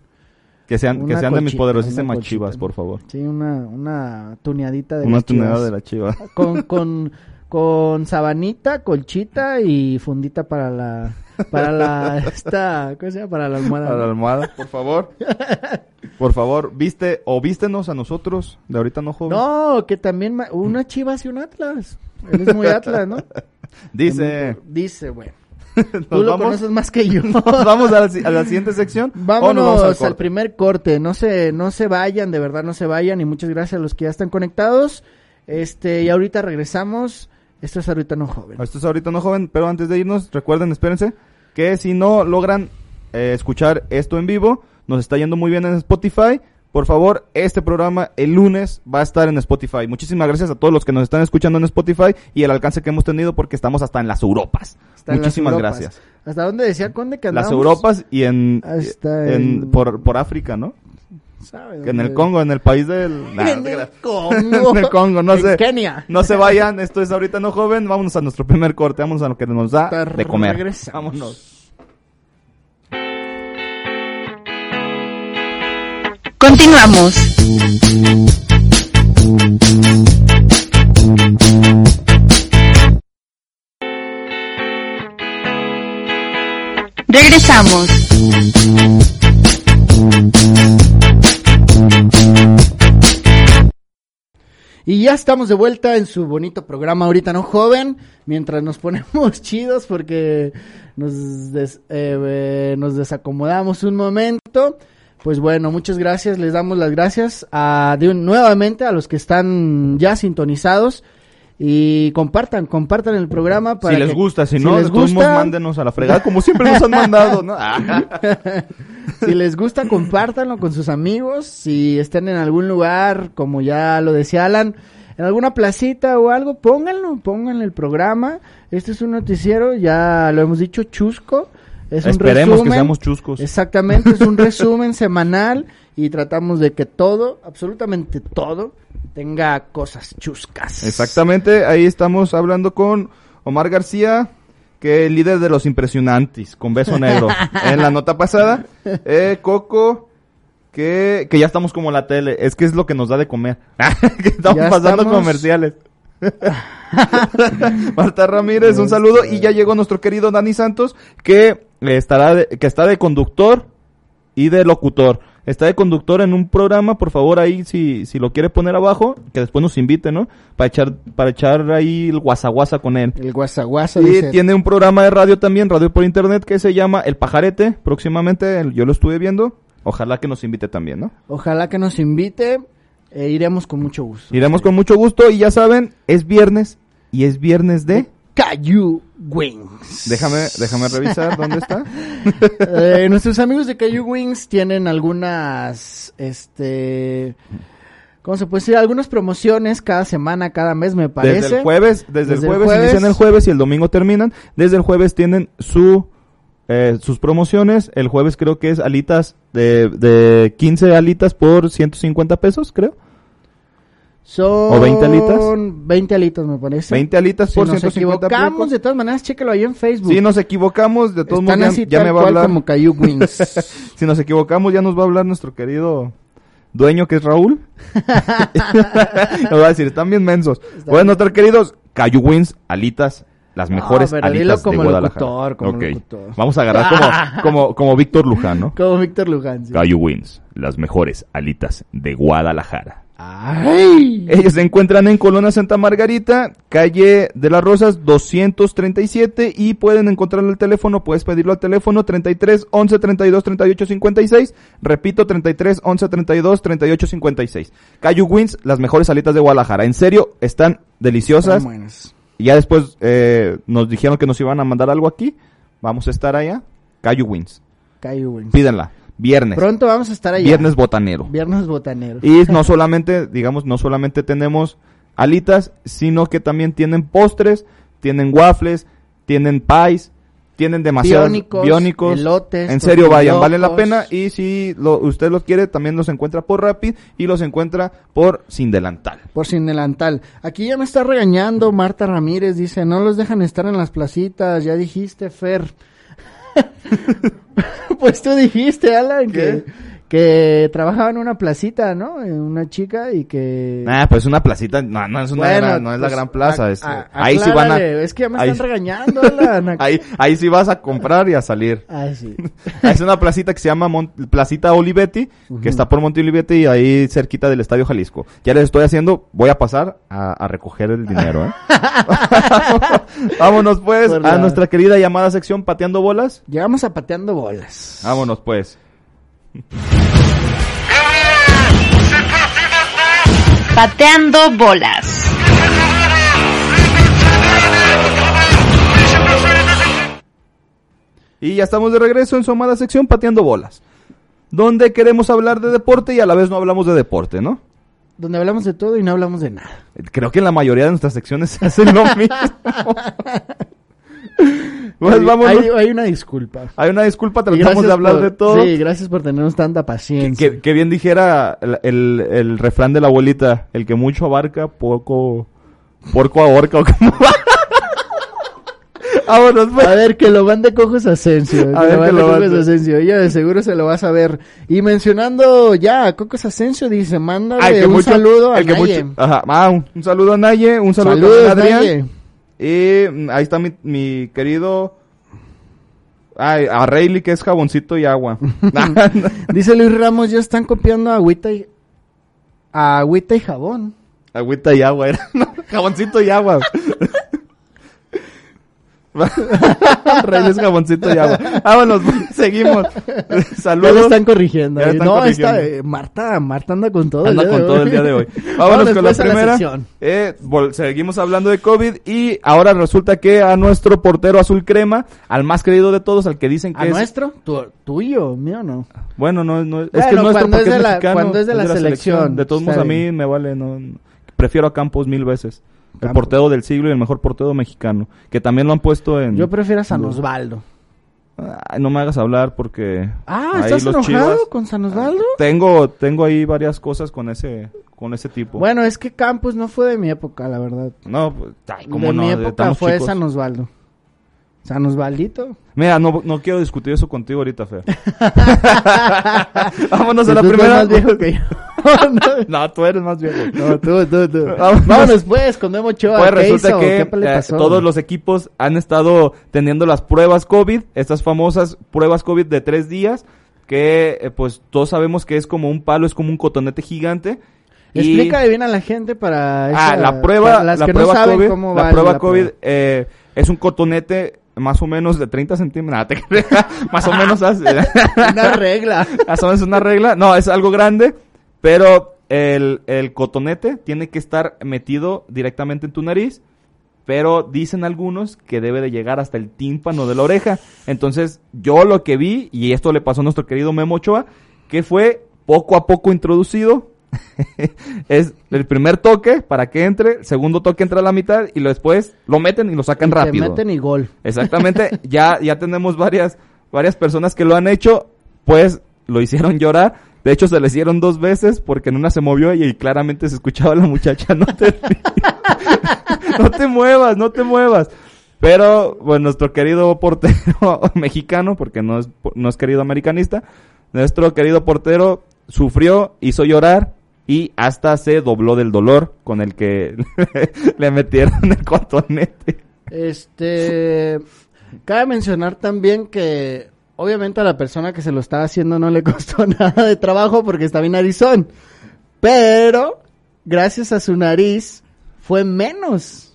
Que sean, que sean de mis poderosísimas chivas, por favor. sí, una una tuneadita de Una tunada de la chiva. con, con, con sabanita, colchita y fundita para la, para la, esta, ¿cómo se llama? Para la almohada. A la almohada, por favor. Por favor, viste o vístenos a nosotros, de ahorita no joven. No, que también una chivas y un atlas. Él es muy atlas, ¿no? [LAUGHS] Dice, Dice, bueno. [LAUGHS] ¿nos Tú lo conoces más que yo. [LAUGHS] ¿Nos vamos a la, si- a la siguiente sección? ¿O nos Vámonos vamos al al, primer corte. No se, no se vayan, de verdad no se vayan. Y muchas gracias a los que ya están conectados. Este, y ahorita regresamos. Esto es ahorita no joven. Esto es ahorita no joven, pero antes de irnos, recuerden, espérense, que si no logran eh, escuchar esto en vivo, nos está yendo muy bien en Spotify. Por favor, este programa el lunes va a estar en Spotify. Muchísimas gracias a todos los que nos están escuchando en Spotify y el alcance que hemos tenido porque estamos hasta en las Europas. Hasta en las Muchísimas Europas. gracias. ¿Hasta dónde decía Conde que Las andábamos? Europas y en, Hasta en- en- por, por África, ¿no? ¿Sabe Que en el? Congo, en el país del... Nah, en el. Congo. [LAUGHS] en el Congo, no En sé. Kenia. No se vayan, esto es ahorita no joven. Vámonos a nuestro primer corte, vámonos a lo que nos da de comer. regresamos. Vámonos. Continuamos. Regresamos. Y ya estamos de vuelta en su bonito programa ahorita no joven, mientras nos ponemos [LAUGHS] chidos porque nos, des- eh, eh, nos desacomodamos un momento. Pues bueno, muchas gracias, les damos las gracias a, de nuevamente a los que están ya sintonizados y compartan, compartan el programa para si les que- gusta, si, no, les gusta, mándenos a la fregada, como siempre nos han mandado, ¿no? [LAUGHS] [LAUGHS] Si les gusta, compártanlo con sus amigos. Si estén en algún lugar, como ya lo decía Alan, en alguna placita o algo, pónganlo, pónganle el programa. Este es un noticiero, ya lo hemos dicho, chusco. Es un Esperemos que resumen. seamos chuscos. Exactamente, es un [LAUGHS] resumen semanal y tratamos de que todo, absolutamente todo, tenga cosas chuscas. Exactamente, ahí estamos hablando con Omar García, que es líder de los impresionantes, con beso negro. [LAUGHS] en la nota pasada, eh, Coco, que, que ya estamos como la tele, es que es lo que nos da de comer. [LAUGHS] que estamos Ya pasando estamos- comerciales. [LAUGHS] Marta Ramírez, un saludo y ya llegó nuestro querido Dani Santos que estará de- que está de conductor y de locutor. Está de conductor en un programa, por favor ahí si, si lo quiere poner abajo, que después nos invite, ¿no? Para echar para echar ahí el guasaguasa con él. El guasaguasa Y dice, tiene un programa de radio también, radio por internet, que se llama El Pajarete. Próximamente, yo lo estuve viendo. Ojalá que nos invite también, ¿no? Ojalá que nos invite, e iremos con mucho gusto. Iremos con mucho gusto y ya saben, es viernes y es viernes de... Cayu Wings. Déjame, déjame revisar dónde está. [LAUGHS] Eh, nuestros amigos de Cayu Wings tienen algunas, este, ¿cómo se puede decir? Algunas promociones cada semana, cada mes, me parece. Desde el jueves, desde, Desde el el jueves, jueves. inician el jueves y el domingo terminan. Desde el jueves tienen su eh, sus promociones. El jueves creo que es alitas de, de 15 alitas por 150 pesos, creo. Son ¿O 20 alitas? 20 alitas, me parece. 20 alitas Si por nos 150 equivocamos, de todas maneras, chéquelo ahí en Facebook. Si nos equivocamos, de todos modos ya, ya me va a hablar. como [LAUGHS] Wings. Si nos equivocamos, ya nos va a hablar nuestro querido dueño que es Raúl. [LAUGHS] [LAUGHS] Nos va a decir, están bien mensos. Bueno, nuestros queridos Cayu Wins, alitas, las No, mejores dilo alitas de como Guadalajara. locutor, como Ok. locutor. Vamos a agarrar como, como, como Víctor Luján, ¿no? como Víctor Luján. sí. Cayu Wins, las mejores alitas de Guadalajara. ¡Ay! Ellos se encuentran en Colona Santa Margarita, calle de las Rosas 237 y pueden encontrarlo al teléfono, puedes pedirlo al teléfono 33 11 32 38 56, repito 33 11 32 38 56. Cayu Wins, las mejores alitas de Guadalajara, en serio, están deliciosas. Y ya después eh, nos dijeron que nos iban a mandar algo aquí, vamos a estar allá. Cayu Wins, Caillou Wings. pídanla, viernes, Pronto vamos a estar allá. viernes botanero. Viernes botanero. Y no solamente, digamos, no solamente tenemos alitas, sino que también tienen postres, tienen waffles, tienen pies, tienen demasiados Biónicos, biónicos. elotes, en serio, vayan, valen la pena. Y si lo, usted los quiere, también los encuentra por Rapid y los encuentra por Sin Delantal. Por sin delantal. Aquí ya me está regañando Marta Ramírez. Dice, no los dejan estar en las placitas. Ya dijiste, Fer. [LAUGHS] pues tú dijiste, Alan, que, que trabajaba en una placita, ¿no? Una chica y que... Ah, pues una placita, no, no es una Bueno, gran- no es la pues, gran plaza. a- es- a- ahí sí van a, Es que ya me ahí- están regañando, Alan. [LAUGHS] ahí, ahí sí vas a comprar y a salir. Ah, sí. [LAUGHS] es una placita que se llama Mon- Placita Olivetti, que está por Monte Olivetti y ahí cerquita del Estadio Jalisco. Ya les estoy haciendo, voy a pasar a, a recoger el dinero, ¿eh? [LAUGHS] Vámonos pues Por a la- nuestra querida llamada sección Pateando Bolas. Llegamos a pateando bolas. Vámonos pues. Pateando bolas. Y ya estamos de regreso en su amada sección Pateando Bolas. Donde queremos hablar de deporte y a la vez no hablamos de deporte, ¿no? Donde hablamos de todo y no hablamos de nada. Creo que en la mayoría de nuestras secciones [LAUGHS] se hace lo mismo. [LAUGHS] [LAUGHS] pues hay, hay- una disculpa. Hay una disculpa, tratamos gracias de hablar por- de todo. Sí, gracias por tenernos tanta paciencia. Que, que bien dijera el, el, el refrán de la abuelita, el que mucho abarca, poco, porco ahorca o como va. [LAUGHS] Vámonos, pues. A ver, que lo mande Cojos Asensio. A que ver, lo que lo Cocos mande. Asensio. Ella de seguro se lo va a saber. Y mencionando ya a Cocos Asensio, dice, mándale Ay, que un mucho- saludo a el que Naye. mucho- ajá, ah, un, un saludo a Naye, un saludo Saludos, a Adrián. Naye. Y mm, ahí está mi, mi querido... Ay, a Rayleigh que es jaboncito y agua. [LAUGHS] [LAUGHS] Dice Luis Ramos, ya están copiando Agüita y... Agüita y Jabón. Agüita y agua, era. [LAUGHS] no, jaboncito y agua. [LAUGHS] Reyes jaboncito y agua. Vámonos, [LAUGHS] seguimos. Ya lo Saludos. están corrigiendo. Ya están no, corrigiendo. está, eh, Marta, Marta anda con todo. Anda el día con de todo hoy. el día de hoy. Vámonos con la pues primera. sección. Eh, seguimos hablando de COVID y ahora resulta que a nuestro portero azul crema, al más querido de todos, al que dicen que ¿A es... nuestro? Tu- tuyo, mío no. Bueno, no, no es que Bueno, es nuestro cuando es porque de es la- mexicano, cuando es de la selección, De todos modos, a mí me vale, no- prefiero a Campos mil veces. El portero del siglo y el mejor portero mexicano. Que también lo han puesto en... Yo prefiero a San Osvaldo. Ay, no me hagas hablar porque... Ah, ¿estás enojado Chivas- con San Osvaldo? Tengo, tengo ahí varias cosas con ese, con ese tipo. Bueno, es que Campos no fue de mi época, la verdad. No, pues, ay, ¿cómo de no? mi época fue chicos. San Osvaldo. San Osvaldito. Mira, no, no quiero discutir eso contigo ahorita, Fer. [LAUGHS] Vámonos a la Tú eres primera. más viejo que yo. [LAUGHS] no, tú eres más viejo. no, tú, tú, tú. Vámonos. Vámonos pues, con Memo Ochoa. Pues ¿Qué resulta hizo? que ¿Qué eh, todos los equipos han estado teniendo las pruebas COVID, estas famosas pruebas COVID de tres días, que eh, pues todos sabemos que es como un palo, es como un cotonete gigante. y- Explícale bien a la gente para... Ah, la prueba, para las la que prueba no saben COVID, cómo la prueba la COVID prueba. eh, es un cotonete más o menos de 30 centímetros, [LAUGHS] más o menos hace- [LAUGHS] Una regla. más o menos una regla, no, es algo grande, pero el, el cotonete tiene que estar metido directamente en tu nariz, pero dicen algunos que debe de llegar hasta el tímpano de la oreja. Entonces, yo lo que vi, y esto le pasó a nuestro querido Memo Ochoa, que fue poco a poco introducido. [LAUGHS] es el primer toque para que entre, el segundo toque entra a la mitad y lo después lo meten y lo sacan Y rápido. meten y gol. [LAUGHS] Exactamente, ya, ya tenemos varias, varias personas que lo han hecho, pues lo hicieron llorar. De hecho, se le hicieron dos veces porque en una se movió y, claramente se escuchaba a la muchacha, [LAUGHS] no te, no te muevas, no te muevas. Pero, bueno, nuestro querido portero mexicano, porque no es, no es querido americanista, nuestro querido portero sufrió, hizo llorar y hasta se dobló del dolor con el que [LAUGHS] le metieron el cotonete. Este, cabe mencionar también que obviamente a la persona que se lo estaba haciendo no le [LAUGHS] costó nada de trabajo porque estaba en narizón, pero gracias a su nariz fue menos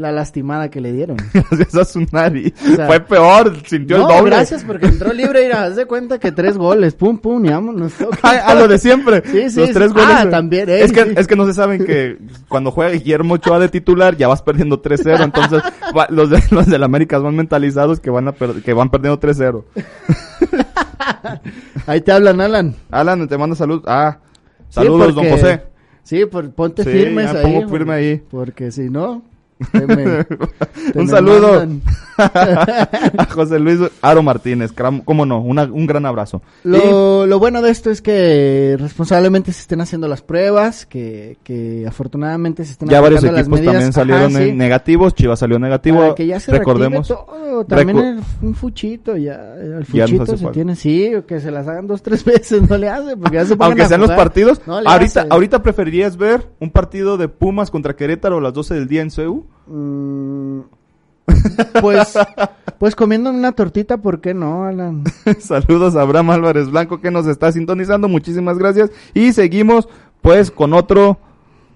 la lastimada que le dieron. [LAUGHS] Gracias a su nariz. Fue peor, sintió el doble. gracias porque entró libre y haz de cuenta que tres goles, pum pum, y vámonos. a lo de siempre. [LAUGHS] Sí, sí. Los tres goles. Ah, también. es que es que no se saben que cuando juega Guillermo Ochoa de titular ya vas perdiendo 3-0, entonces los de los del América van mentalizados que van a que van perdiendo 3-0. [LAUGHS] Ahí te hablan, Alan. Alan, te mando salud. Ah, saludos, don José. Sí, por, ponte firmes ahí. Pongo firme ahí. Porque si no, [LAUGHS] un saludo [LAUGHS] a José Luis Aro Martínez, cómo no, un gran abrazo. Lo, bueno de esto es que responsablemente se estén haciendo las pruebas, que, que afortunadamente se estén Ya varios equipos también salieron negativos, Chivas salió negativo, que ya se recordemos. También un fuchito, ya, el fuchito se tiene, sí, que se las hagan dos, [LAUGHS] tres veces, no le hace, porque ya se Aunque sean los partidos, ahorita, ahorita preferirías ver un partido de Pumas contra Querétaro a las 12 del día en CEU Mm, [LAUGHS] pues, pues comiendo una tortita, ¿por qué no, Alan? [LAUGHS] Saludos a Abraham Álvarez Blanco que nos está sintonizando, muchísimas gracias. Y seguimos pues con otro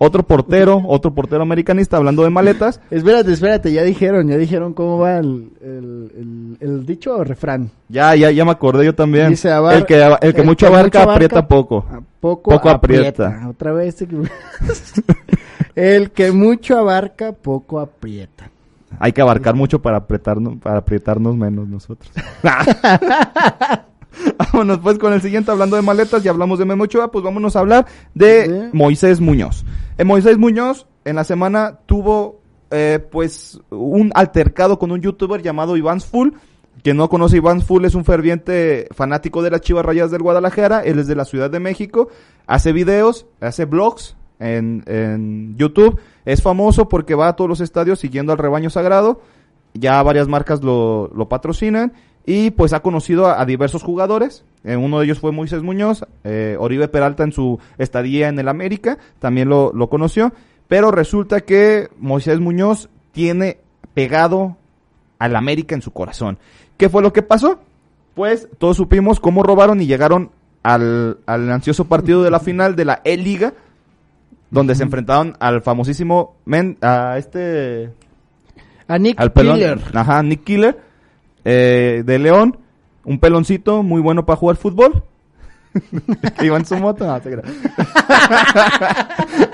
otro portero, otro portero americanista hablando de maletas. espérate, espérate, ya dijeron, ya dijeron cómo va el, el, dicho o refrán. Ya, ya, ya me acordé yo también. el que, el que mucho abarca, aprieta poco. Poco, aprieta. Otra vez. [LAUGHS] El que mucho abarca, poco aprieta. Hay que abarcar mucho para apretarnos, para apretarnos menos nosotros. [LAUGHS] [LAUGHS] vámonos pues con el siguiente hablando de maletas y hablamos de Memo Ochoa, pues vámonos a hablar de Moisés Muñoz. Eh, Moisés Muñoz en la semana tuvo eh, pues un altercado con un youtuber llamado Iván Full. Quien no conoce Iván Full es un ferviente fanático de las Chivas Rayas del Guadalajara, él es de la Ciudad de México, hace videos, hace blogs, en, YouTube. Es famoso porque va a todos los estadios siguiendo al rebaño sagrado. Ya varias marcas lo, patrocinan. Y pues ha conocido a, diversos jugadores. Eh, uno de ellos fue Moisés Muñoz. Eh, Oribe Peralta en su estadía en el América también lo, lo conoció. Pero resulta que Moisés Muñoz tiene pegado al América en su corazón. ¿Qué fue lo que pasó? Pues todos supimos cómo robaron y llegaron al, al ansioso partido de la [LAUGHS] final de la E-Liga donde se enfrentaron al famosísimo men, a este a Nick Killer. Ajá, Nick Killer eh, de León, un peloncito muy bueno para jugar fútbol. [LAUGHS] que iba en su moto, no, [LAUGHS]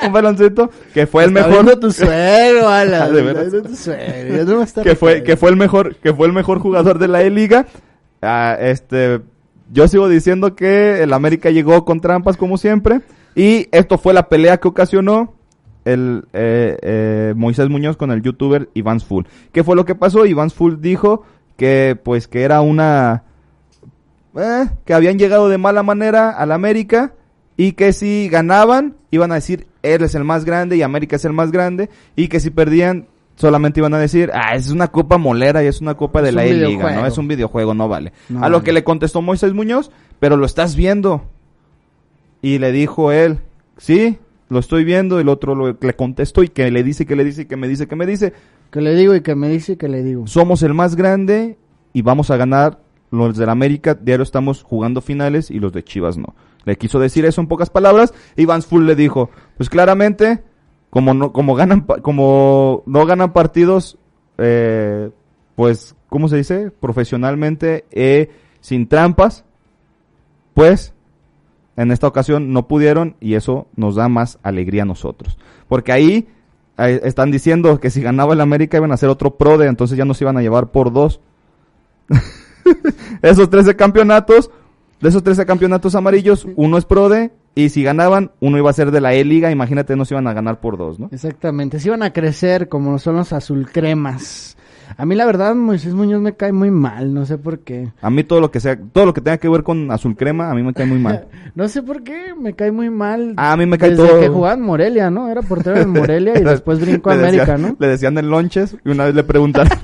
un peloncito que fue el mejor tu [LAUGHS] que fue que fue el mejor que fue el mejor jugador de la E Liga. Ah, este yo sigo diciendo que el América llegó con trampas como siempre. Y esto fue la pelea que ocasionó el eh, eh, Moisés Muñoz con el youtuber Iván Full. ¿Qué fue lo que pasó? Iván Full dijo que pues que era una eh, que habían llegado de mala manera a la América y que si ganaban iban a decir él es el más grande y América es el más grande y que si perdían solamente iban a decir, ah, es una copa molera y es una copa de la E-Liga, ¿no? Es un videojuego, no vale. a lo que le contestó Moisés Muñoz, pero lo estás viendo. Y le dijo él, sí, lo estoy viendo. El otro le contestó y que le dice, que le dice, que me dice, que me dice. Que le digo y que me dice, que le digo. Somos el más grande y vamos a ganar. Los del América diario estamos jugando finales y los de Chivas no. Le quiso decir eso en pocas palabras. Y Vance Full le dijo, pues claramente, como no, como ganan, como no ganan partidos, eh, pues, ¿cómo se dice? Profesionalmente, eh, sin trampas, pues en esta ocasión no pudieron y eso nos da más alegría a nosotros. Porque ahí están diciendo que si ganaba el América iban a hacer otro pro de, entonces ya nos iban a llevar por dos. [LAUGHS] esos 13 campeonatos, de esos 13 campeonatos amarillos, uno es pro de y si ganaban, uno iba a ser de la E-Liga, imagínate, nos iban a ganar por dos, ¿no? Exactamente, se iban a crecer como son los azul cremas. A mí la verdad Moisés Muñoz me cae muy mal, no sé por qué. A mí todo lo que sea, todo lo que tenga que ver con azul crema, a mí me cae muy mal. [LAUGHS] No sé por qué, me cae muy mal. A mí me cae Desde todo. que jugaba en Morelia, ¿no? Era portero en Morelia y [LAUGHS] después brincó a América, decían- ¿no? Le decían el lonches y una vez le preguntaron,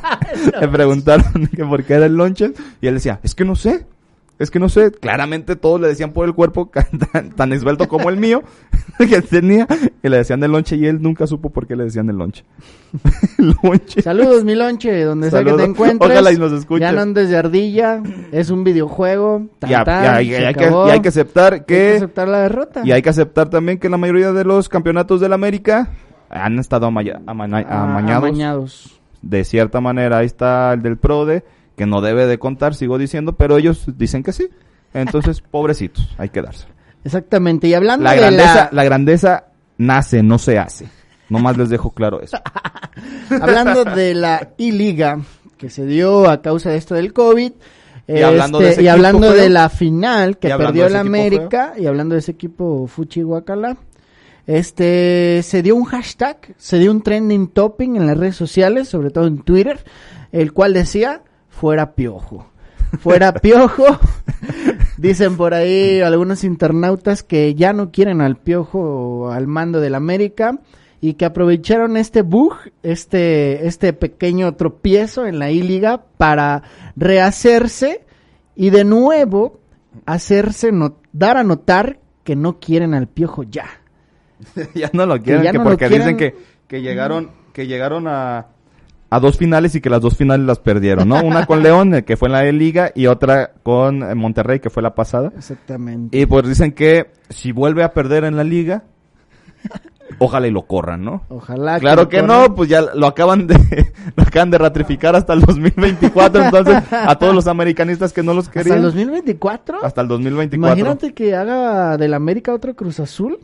[LAUGHS] le preguntaron que por qué era el lonches y él decía, es que no sé, es que no sé. Claramente todos le decían por el cuerpo [LAUGHS] tan, tan esbelto como el mío [LAUGHS] que tenía y le decían el lonche y él nunca supo por qué le decían el lonche. [LAUGHS] Lonche. Saludos, mi lonche, donde sea que te encuentres. Ojalá y nos escuche. Ya no andes de ardilla, es un videojuego. tan, Ya, tan, ya, ya, hay que, y hay que aceptar Hay que que aceptar la derrota. y hay que aceptar también que la mayoría de los campeonatos del América han estado Ah, amañados. amañados. de cierta manera ahí está el del PRODE, que no debe de contar, sigo diciendo, pero ellos dicen que sí. Entonces, [LAUGHS] pobrecitos, hay que darse. Exactamente, y hablando La de grandeza, la... la grandeza nace, no se hace. Nomás les dejo claro eso. [LAUGHS] Hablando de la I-Liga que se dio a causa de esto del COVID. Y hablando de este, ese y equipo hablando feo. de la final que perdió equipo América y hablando de ese equipo Fuchi Guacala, este se dio un hashtag, se dio un trending topping en las redes sociales, sobre todo en Twitter, el cual decía fuera piojo. Fuera piojo. [LAUGHS] Dicen por ahí algunos internautas que ya no quieren al piojo al mando del América y que aprovecharon este bug, este, este pequeño tropiezo en la I-Liga para rehacerse y de nuevo hacerse no- dar a notar que no quieren al piojo ya. [LAUGHS] ya no lo quieren, que no porque quieren. dicen que, que llegaron, que llegaron a, a dos finales y que las dos finales las perdieron, ¿no? Una con León, eh, que fue en la Liga, y otra con eh, Monterrey, que fue la pasada. Exactamente. Y pues dicen que si vuelve a perder en la liga, ojalá y lo corran, ¿no? Ojalá. Claro que corran. no, pues ya lo acaban de [LAUGHS] lo acaban de ratificar hasta el 2024, entonces a todos los americanistas que no los ¿Hasta querían el 2024? hasta el 2024. Imagínate que haga del América otro Cruz Azul,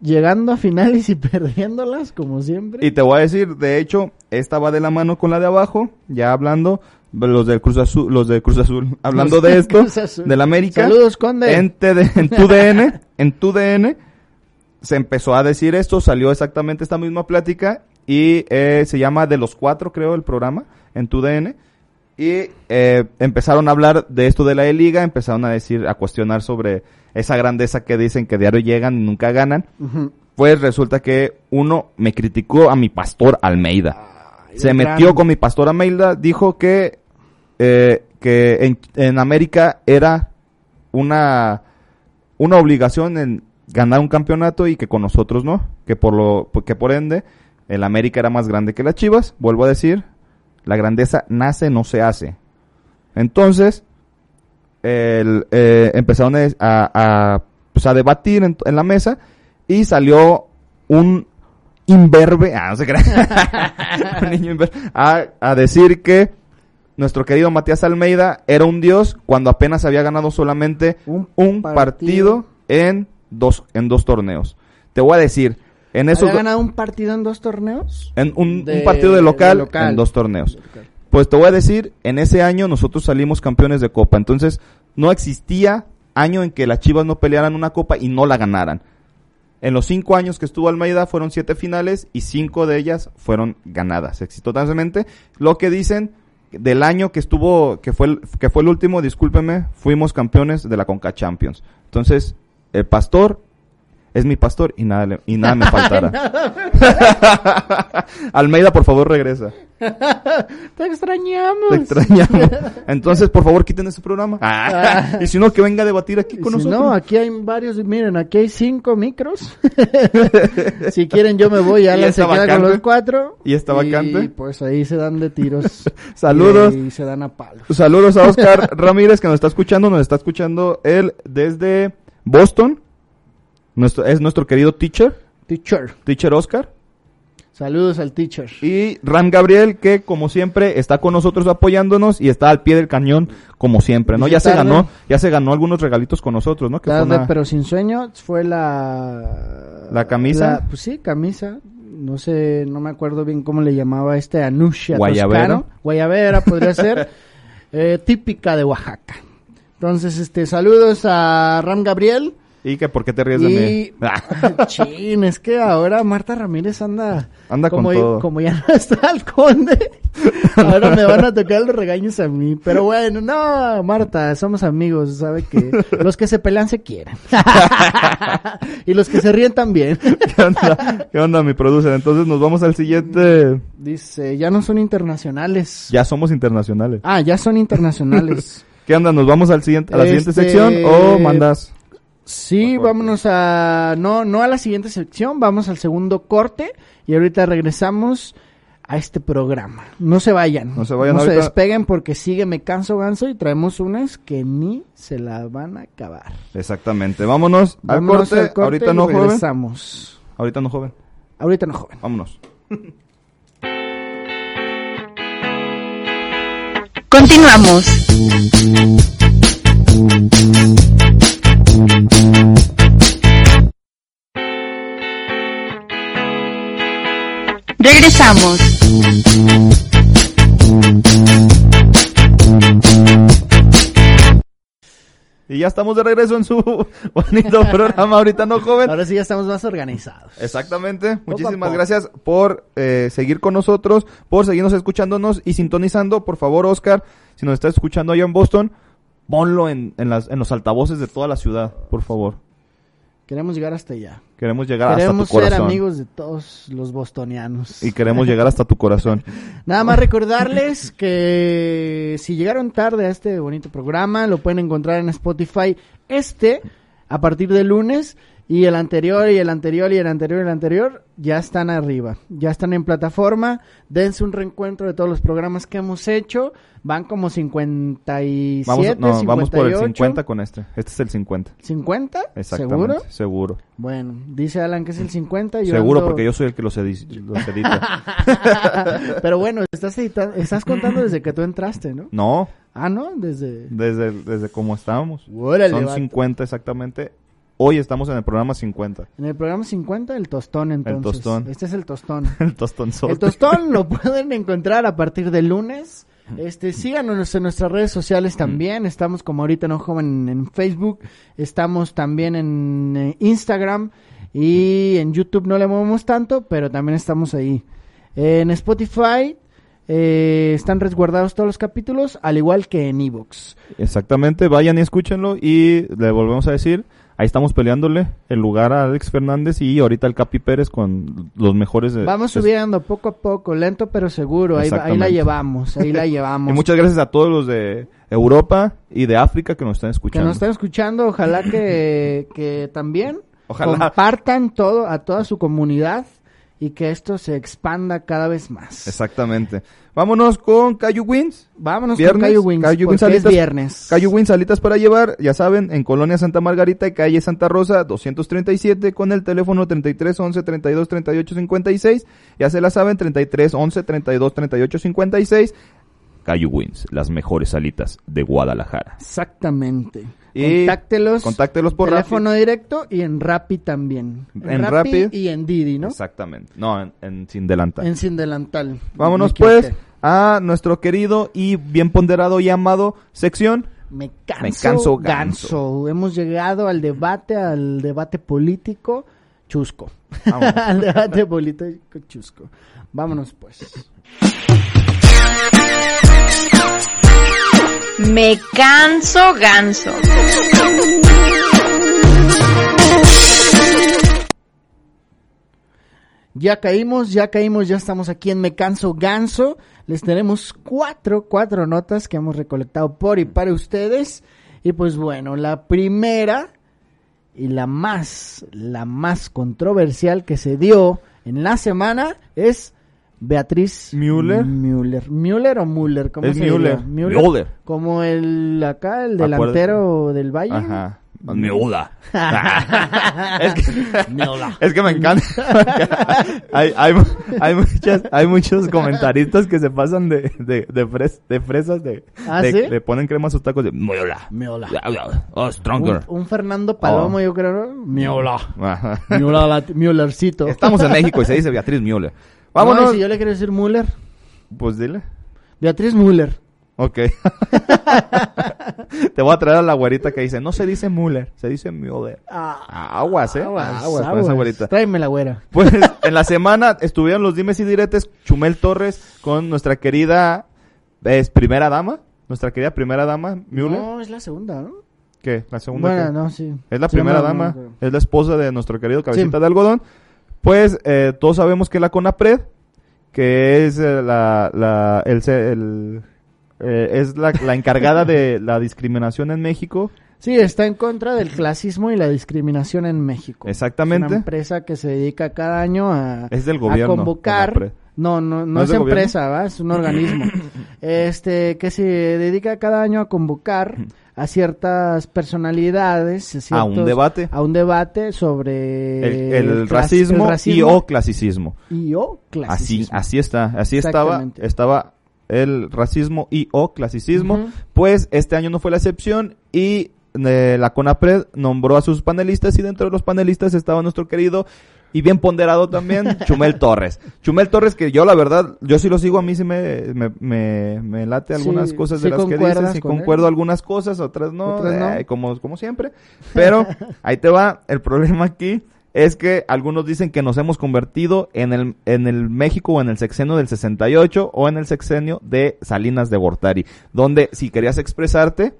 llegando a finales y [LAUGHS] perdiéndolas, como siempre. Y te voy a decir, de hecho, esta va de la mano con la de abajo, ya hablando los del Cruz Azul, los de Cruz Azul, hablando Los de esto, del América. Saludos, Conde. En, TD en [LAUGHS] tu DN, en tu DN se empezó a decir esto, salió exactamente esta misma plática y eh, se llama De los Cuatro, creo, el programa, en tu DN. Y eh, empezaron a hablar de esto de la E-Liga, empezaron a decir, a cuestionar sobre esa grandeza que dicen que diario llegan y nunca ganan. Pues resulta que uno me criticó a mi pastor Almeida. Se metió gran- con mi pastor Almeida, dijo que, eh, que en, en América era una, una obligación en ganar un campeonato y que con nosotros no, que por lo, que por ende el América era más grande que las Chivas, vuelvo a decir, la grandeza nace, no se hace. Entonces, el, eh, empezaron a, a, pues, a debatir en, en la mesa y salió un imberbe, ah, no se crea, [LAUGHS] un niño imberbe, a, a decir que nuestro querido Matías Almeida era un dios cuando apenas había ganado solamente Un un, partido. partido en dos, en dos torneos. Te voy a decir, en esos ¿Había do- ganado un partido en dos torneos? en un, partido de local, de local. en dos torneos. Pues te voy a decir, en ese año nosotros salimos campeones de copa. Entonces, no existía año en que las Chivas no pelearan una copa y no la ganaran. En los cinco años que estuvo Almeida fueron siete finales y cinco de ellas fueron ganadas exitosamente. Lo que dicen del año que estuvo, que fue el, que fue el último, discúlpeme, fuimos campeones de la Conca Champions. Entonces, el pastor es mi pastor y nada, le- y nada me [LAUGHS] faltará. [LAUGHS] Almeida, por favor, regresa. [LAUGHS] Te extrañamos. Te extrañamos. Entonces, por favor, quiten ese programa. Ah, y si no, que venga a debatir aquí con si nosotros. no, aquí hay varios, miren, aquí hay cinco micros. si quieren yo me voy, ¿Y Alan se queda con los cuatro. ¿Y está vacante? Y pues ahí se dan de tiros. Saludos. Y, se dan a palos. Saludos a Oscar Ramírez que nos está escuchando, nos está escuchando él desde Boston. Nuestro, es nuestro querido teacher, Teacher. teacher Oscar. Saludos al teacher. Y Ram Gabriel, que como siempre está con nosotros apoyándonos y está al pie del cañón como siempre, ¿no? Ya se ganó, ya se ganó algunos regalitos con nosotros, ¿no? Que fue Tarde, una- pero sin sueño, fue la... ¿La camisa? la- pues sí, camisa. No sé, no me acuerdo bien cómo le llamaba este Anusha Guayabera. Toscano. Guayabera podría ser. [LAUGHS] eh, típica de Oaxaca. Entonces, este, saludos a Ram Gabriel. ¿Y que por qué te ríes de mí? [LAUGHS] Chin, es que ahora Marta Ramírez anda... Anda con como, todo. Como ya no está el conde, ahora me van a tocar los regaños a mí. Pero bueno, no, Marta, somos amigos, sabe que los que se pelean se quieren. [LAUGHS] y los que se ríen también. [LAUGHS] ¿Qué onda? ¿Qué onda, mi producer? Entonces nos vamos al siguiente. Dice, ya no son internacionales. Ya somos internacionales. Ah, ya son internacionales. ¿Qué onda? ¿Nos vamos al siguiente, a la siguiente Este- sección o mandas? Sí, vámonos a no no a la siguiente sección, vamos al segundo corte y ahorita regresamos a este programa. No se vayan. No se vayan se ahorita. despeguen porque sigue Me Canso Ganso y traemos unas que ni se la van a acabar. Exactamente. Vámonos, Vámonos al, al corte. Ahorita y no, joven. Ahorita no, joven. Ahorita no, joven. Vámonos. Continuamos. Regresamos. Y ya estamos de regreso en su [LAUGHS] bonito [LAUGHS] programa. Ahorita no, joven. Ahora sí ya estamos más organizados. Exactamente. Muchísimas gracias por eh, seguir con nosotros, por seguirnos escuchándonos y sintonizando. Por favor, Oscar, si nos estás escuchando allá en Boston, ponlo en, en, las, en los altavoces de toda la ciudad, por favor. Queremos llegar hasta allá. Queremos llegar Queremos hasta tu ser corazón. amigos de todos los bostonianos. Y queremos llegar hasta tu corazón. [LAUGHS] Nada más recordarles que si llegaron tarde a este bonito programa, lo pueden encontrar en Spotify este a partir de lunes y el anterior y el anterior y el anterior y el anterior ya están arriba, ya están en plataforma. Dense un reencuentro de todos los programas que hemos hecho. Van como 57, Vamos, no, vamos por el 58. 50 con este. Este es el 50. ¿50? Exactamente. ¿Seguro? Seguro. Bueno, dice Alan que es el 50. yo Seguro, ando- porque yo soy el que los, edi- [LAUGHS] los edita. [LAUGHS] Pero bueno, estás, edita- estás contando desde que tú entraste, ¿no? no, Ah, ¿no? Desde... desde, desde cómo estábamos. Órale, Son vato. 50 exactamente. Hoy estamos en el programa 50. En el programa 50, el tostón, entonces. tostón. Este es el tostón. El [LAUGHS] tostonzote. el tostón lo [LAUGHS] pueden encontrar a partir del lunes. Este, síganos en nuestras redes sociales también. Estamos como ahorita no joven en Facebook. Estamos también en eh, Instagram. Y en YouTube no le movemos tanto, pero también estamos ahí. En Spotify eh, están resguardados todos los capítulos, al igual que en Evox. Exactamente, vayan y escúchenlo y le volvemos a decir, ahí estamos peleándole el lugar a Alex Fernández y ahorita el Capi Pérez con los mejores. de- Vamos subiendo poco a poco, lento pero seguro. Ahí, ahí la llevamos, ahí la [LAUGHS] llevamos. Y muchas gracias a todos los de Europa y de África que nos están que escuchando. nos están escuchando, ojalá que, que también [LAUGHS] Ojalá. compartan todo a toda su comunidad y que esto se expanda cada vez más. Exactamente. Vámonos con Cayu Wins. Vámonos Viernes, con Cayo Wings, Cayo Wings porque es alitas- viernes. Cayu Wins alitas para llevar, ya saben, en Colonia Santa Margarita, calle Santa Rosa, 237, con el teléfono 33 11 32 38 56. Ya se la saben, 33 11 32 38 56. Cayu Wins, las mejores alitas de Guadalajara. Exactamente. Y contáctelos. contáctelos por teléfono directo y en Rappi también. En Rappi. y en Didi, ¿no? Exactamente. No, en, en sin delantal. En Sin Delantal. Vámonos Me pues a nuestro querido y bien ponderado y amado sección. Me canso, Me canso ganso. ganso. Hemos llegado al debate, al debate político chusco. [LAUGHS] Al debate político chusco. Vámonos pues. Me canso ganso. Ya caímos, ya caímos, ya estamos aquí en Me Canso Ganso. Les tenemos cuatro, cuatro notas que hemos recolectado por y para ustedes. Y pues bueno, la primera y la más, la más controversial que se dio en la semana es Beatriz Müller. Müller. ¿Müller o Müller? ¿Cómo Es se diría? Müller. Müller. Müller. Como el acá, el delantero del Valle. Ajá. Miuda. [LAUGHS] es, que, [LAUGHS] es que me encanta. [LAUGHS] hay, hay, hay, muchas, hay muchos comentaristas que se pasan de, de, de, fres- de fresas. De, ¿Ah, de- sí? Le ponen crema a sus tacos de Miuda. Miola. Oh, stronger. Un, un Fernando Palomo, Oh. yo creo, ¿no? Miola. Ajá. Miola, la- Müllercito. Estamos en México y se dice Beatriz Müller. Vámonos. Si yo le quiero decir Müller. Pues dile. Beatriz Müller. Ok. [LAUGHS] Te voy a traer a la güerita que dice, no se dice Müller, se dice Müller. Ah, Aguas, eh. aguas, Aguas, con esa aguas. güerita. Tráeme la güera. Pues [LAUGHS] en la semana estuvieron los dimes y diretes Chumel Torres con nuestra querida es primera dama, nuestra querida primera dama Müller. No, es la segunda, ¿no? ¿Qué? La segunda. Bueno, qué? no, sí. Es la Sí, primera no, no, dama, pero- es la esposa de nuestro querido cabecita Sí. de algodón. Pues eh, todos sabemos que la CONAPRED, que es eh, la, la, el, se- el, eh, es la, la encargada de [LAUGHS] la discriminación en México. Sí, está en contra del clasismo y la discriminación en México. Exactamente. Es una empresa que se dedica cada año a, Es del gobierno, a convocar. No, no, no, ¿No es, es empresa, ¿va? Es un organismo. [CLEARS THROAT] este, que se dedica cada año a convocar a ciertas personalidades. a A un debate. A un debate sobre El, racismo, el y racismo o clasicismo. y o Así, clasismo. así está, así estaba, estaba el racismo y o clasicismo. Pues este año no fue la excepción y eh, la CONAPRED nombró a sus panelistas y dentro de los panelistas estaba nuestro querido y bien ponderado también [LAUGHS] Chumel Torres. Chumel Torres que yo la verdad, yo sí lo sigo, a mí sí me, me, me, me late Sí, algunas cosas de sí las que dices él. concuerdo algunas cosas, otras no, Otras no. eh, como, como siempre. Pero [LAUGHS] ahí te va, el problema aquí es que algunos dicen que nos hemos convertido en el, en el México o en el sexenio del 68 o en el sexenio de Salinas de Gortari, donde si querías expresarte,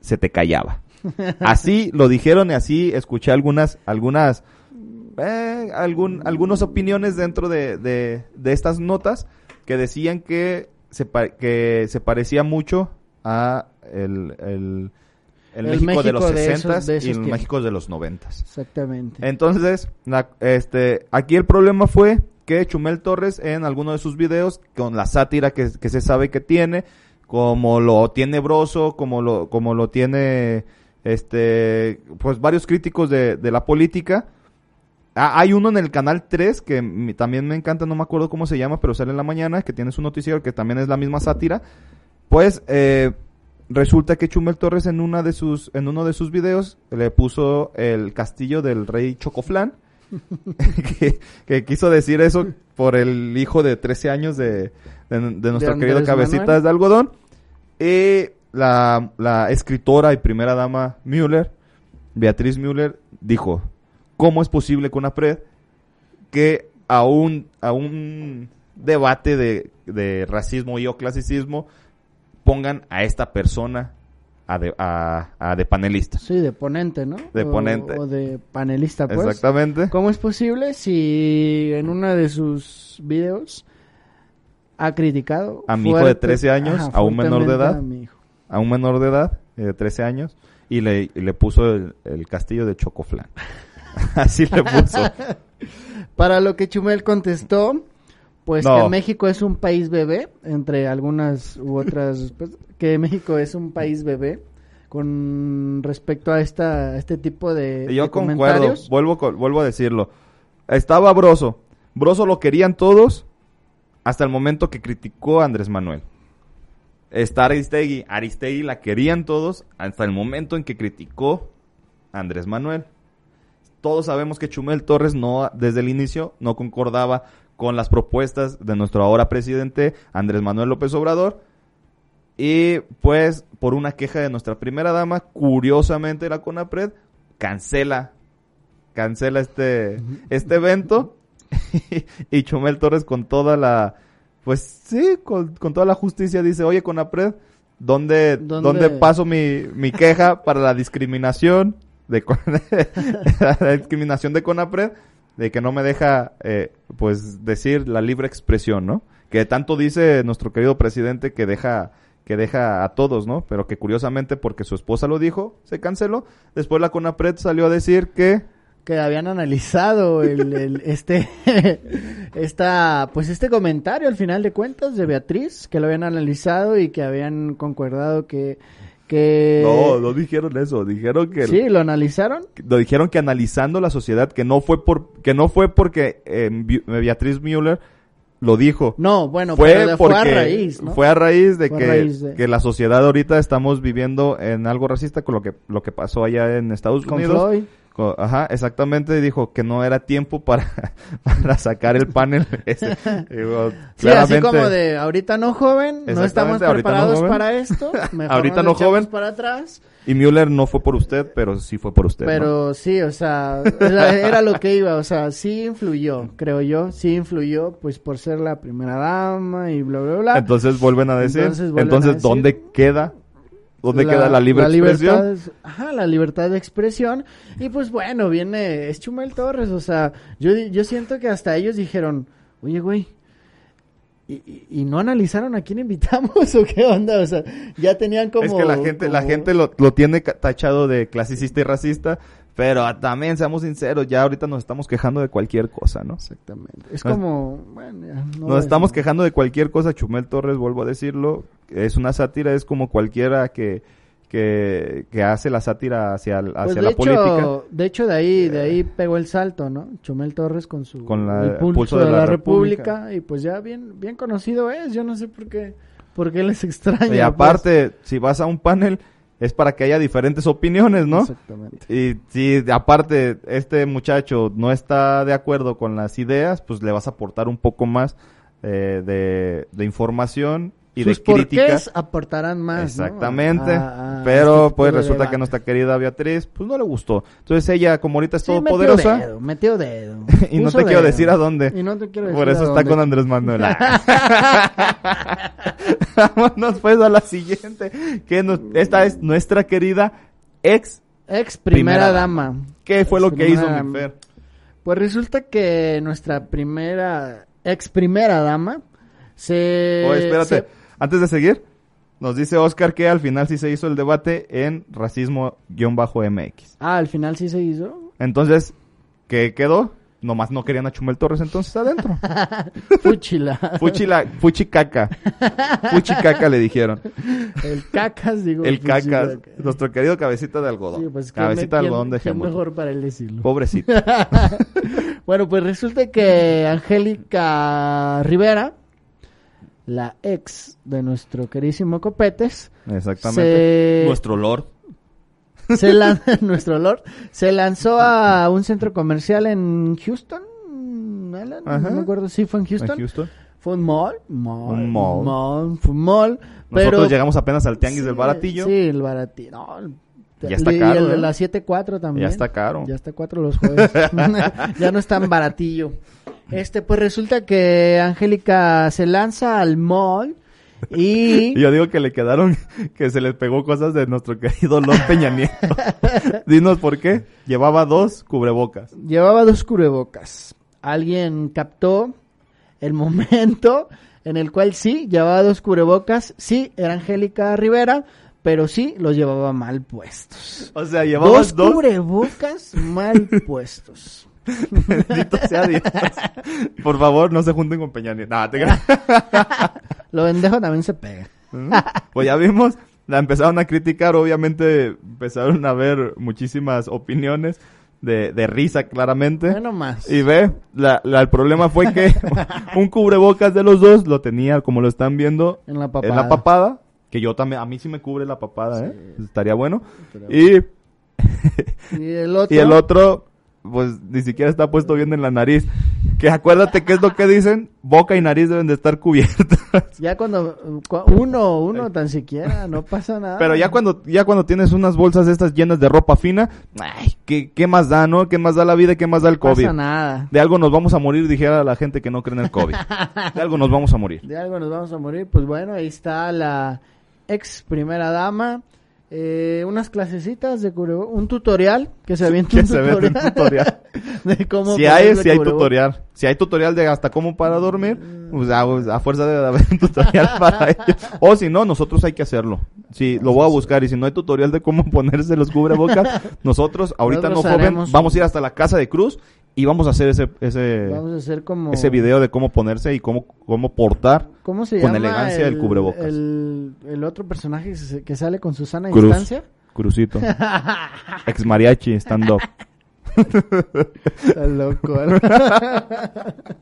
se te callaba. [LAUGHS] Así lo dijeron y así escuché algunas, algunas, eh, algún, algunas opiniones dentro de, de, de estas notas que decían que se, que se parecía mucho a el, el, el El México, de los México de 60 esos- de y el tiempos. México de los 90 Exactamente. entonces, la- este, aquí el problema fue que Chumel Torres en alguno de sus videos, con la sátira que, que se sabe que tiene, como lo tiene Broso, como lo, como lo tiene, este, pues varios críticos de, de la política. Ah, hay uno en el canal 3 que también me encanta, no me acuerdo cómo se llama, pero sale en la mañana, que tiene su noticiero que también es la misma sátira. Pues, eh, resulta que Chumel Torres en una de sus, en uno de sus videos le puso el castillo del rey Chocoflán. [LAUGHS] que, que quiso decir eso por el hijo de 13 años de, de, de nuestro Andrés querido Cabecitas Manuel. de Algodón. Y la, la escritora y primera dama Müller, Beatriz Müller, dijo, ¿cómo es posible que una pred que a un, a un debate de, de racismo y o clasicismo pongan a esta persona a de, a, a de panelista? Sí, de ponente, ¿no? De O- ponente. O, de panelista, pues. Exactamente. ¿Cómo es posible si en uno de sus videos ha criticado A mi hijo de 13 años, a un menor de edad? a mi hijo? a un menor de edad, eh, de 13 años, y le, y le puso el, el castillo de Chocoflán. [LAUGHS] Así le puso. [LAUGHS] Para lo que Chumel contestó, pues No. que México es un país bebé, entre algunas u otras, [LAUGHS] pues, que México es un país bebé con respecto a esta a este tipo de, yo de concuerdo, comentarios. vuelvo, vuelvo a decirlo. Estaba Broso. Broso lo querían todos hasta el momento que criticó a Andrés Manuel. Está Aristegui. Aristegui la querían todos hasta el momento en que criticó a Andrés Manuel. Todos sabemos que Chumel Torres no, desde el inicio, no concordaba con las propuestas de nuestro ahora presidente Andrés Manuel López Obrador. Y pues, por una queja de nuestra primera dama, curiosamente la CONAPRED cancela, cancela este, este evento. [LAUGHS] y Chumel Torres con toda la, pues sí, con, con toda la justicia dice, oye CONAPRED, ¿dónde, ¿Dónde? ¿dónde paso mi, mi queja para la discriminación de [LAUGHS] la discriminación de CONAPRED? De que no me deja, eh, pues, decir la libre expresión, ¿no? Que tanto dice nuestro querido presidente que deja, que deja a todos, ¿no? Pero que curiosamente, porque su esposa lo dijo, se canceló. Después la CONAPRED salió a decir que que habían analizado el, el- [LAUGHS] este [LAUGHS] esta pues este comentario al final de cuentas de Beatriz que lo habían analizado y que habían concordado que que No, no dijeron eso, dijeron que sí lo analizaron lo dijeron que analizando la sociedad que no fue por que no fue porque eh, Beatriz Müller lo dijo. no bueno fue pero porque fue a raíz ¿no? fue a raíz de que, raíz de- que la sociedad ahorita estamos viviendo en algo racista con lo que lo que pasó allá en Estados con Unidos Floyd Ajá, exactamente, dijo que no era tiempo para, [LAUGHS] para sacar el panel. ese. [LAUGHS] Digo, Sí, así como de ahorita no joven, no estamos no preparados joven. para esto. [LAUGHS] mejor Ahorita nos no joven. para atrás. Y Müller no fue por usted, pero sí fue por usted. ¿no? Pero sí, o sea, era, era lo que iba, o sea, sí influyó, creo yo, sí influyó, pues por ser la primera dama y bla, bla, bla. Entonces vuelven a decir, Entonces entonces, a decir- ¿dónde queda? ¿Dónde queda la libre expresión? libertad ajá, la libertad de expresión. Y pues bueno, viene, es Chumel Torres, o sea, yo, yo siento que hasta ellos dijeron, oye, güey, ¿y, y- y no analizaron a quién invitamos [LAUGHS] o qué onda? O sea, ya tenían como... es que la gente, la gente lo, lo tiene tachado de clasicista y racista, pero ah, también seamos sinceros, ya ahorita nos estamos quejando de cualquier cosa, ¿no? Exactamente. Es Nos- como, bueno, ya, no Nos estamos quejando de cualquier cosa, Chumel Torres, vuelvo a decirlo, es una sátira, es como cualquiera que, que, que hace la sátira hacia, hacia Pues de la hecho, política. de hecho de ahí, de ahí pegó el salto, ¿no? Chumel Torres con su Con la- el pulso, pulso de, de la, la República. y pues ya bien, bien conocido es. Yo no sé por qué, por qué les [LAUGHS] extraña. Y pues. aparte, si vas a un panel, es para que haya diferentes opiniones, ¿no? Exactamente. Y si aparte este muchacho no está de acuerdo con las ideas, pues le vas a aportar un poco más eh, de, de información y Sus de crítica. porqués aportarán más. ¿no? Exactamente. A- a Pero este pues resulta que nuestra querida Beatriz, pues no le gustó. Entonces ella, como ahorita es Sí, metió todopoderosa, dedo, metió dedo. [LAUGHS] y no te quiero decir a dónde. Y no te quiero decir Por eso a está con Andrés Manuel. [LAUGHS] [LAUGHS] Vámonos pues a la siguiente. Que nos- esta es nuestra querida ex. Ex primera, Primera dama. ¿Qué fue lo que hizo mi. Fer? Pues resulta que nuestra primera, ex primera dama, se... Oye, espérate. se- Antes de seguir, nos dice Oscar que al final sí se hizo el debate en racismo-mx. Ah, al final sí se hizo. Entonces, ¿qué quedó? Nomás no querían a Chumel Torres entonces adentro. [LAUGHS] Fuchila. Fuchila, fuchicaca. Fuchicaca le dijeron. El cacas, digo. El cacas. Nuestro querido cabecita de algodón. Sí, pues, ¿quién cabecita me- de algodón de quién mejor para él decirlo. Pobrecito. [LAUGHS] Bueno, pues resulta que Angélica Rivera, la ex de nuestro querísimo Copetes, Exactamente. Se- Nuestro Lord. se lan- [LAUGHS] nuestro Lord, se lanzó a un centro comercial en Houston. Alan, Ajá. no me acuerdo si fue en Houston. En Houston. Fue un mall, mall, Un mall. fue un mall, Nosotros pero llegamos apenas al tianguis Sí, del baratillo. Sí, el baratillo. No, el- Ya está y caro, el de ¿eh? la 7.4 también. Ya está caro. Ya está 4 los jueves. [LAUGHS] [LAUGHS] ya no es tan baratillo. Este, pues resulta que Angélica se lanza al mall y... [LAUGHS] Yo digo que le quedaron, que se les pegó cosas de nuestro querido Lord Peña Nieto. [LAUGHS] Dinos por qué. Llevaba dos cubrebocas. Llevaba dos cubrebocas. Alguien captó el momento en el cual sí, llevaba dos cubrebocas. Sí, era Angélica Rivera, pero sí los llevaba mal puestos. O sea, llevabas Dos dos. cubrebocas mal puestos. [LAUGHS] Bendito sea Dios. Por favor, no se junten con Peña Nieto. Nah, te. [LAUGHS] Lo pendejo también se pega. Pues ya vimos, la empezaron a criticar, obviamente empezaron a ver muchísimas opiniones de, de risa claramente. Bueno, más. Y ve, la, la- el problema fue que [LAUGHS] un cubrebocas de los dos lo tenía, como lo están viendo, En la en papada. la papada. Que yo también, a mí sí me cubre la papada, ¿eh? Estaría bueno. Y, Y el otro. y el otro, pues ni siquiera está puesto bien en la nariz. Que acuérdate qué es lo que dicen, boca y nariz deben de estar cubiertas. Ya cuando cu- uno, uno tan siquiera, no pasa nada. Pero ya cuando, ya cuando tienes unas bolsas estas llenas de ropa fina, ay, ¿qué, qué más da, no? ¿Qué más da la vida y qué más da el no pasa COVID? nada. De algo nos vamos a morir, dijera la gente que no cree en el COVID. De algo nos vamos a morir. [LAUGHS] De algo nos vamos a morir. Pues bueno, ahí está la ex primera dama. Eh, unas clasecitas de cubrebo- un tutorial que se [LAUGHS] avienta se ve un tutorial. [LAUGHS] de cómo Si hay, si hay tutorial. Si hay tutorial de hasta cómo para dormir, pues a, a fuerza de haber un tutorial [LAUGHS] para ello. O si no, nosotros hay que hacerlo. Si lo voy a buscar y si no hay tutorial de cómo [LAUGHS] ponerse los cubrebocas, nosotros [LAUGHS] ahorita Nosotros no joven, haremos- vamos a ir hasta la casa de Cruz y vamos a hacer ese ese Vamos a hacer como ese video de cómo ponerse y cómo cómo portar ¿Cómo se con elegancia el cubrebocas. El, el otro personaje que, sale con Susana Cruz. Distancia. Crucito. Ex mariachi stand up. Está loco. ¿eh? [LAUGHS]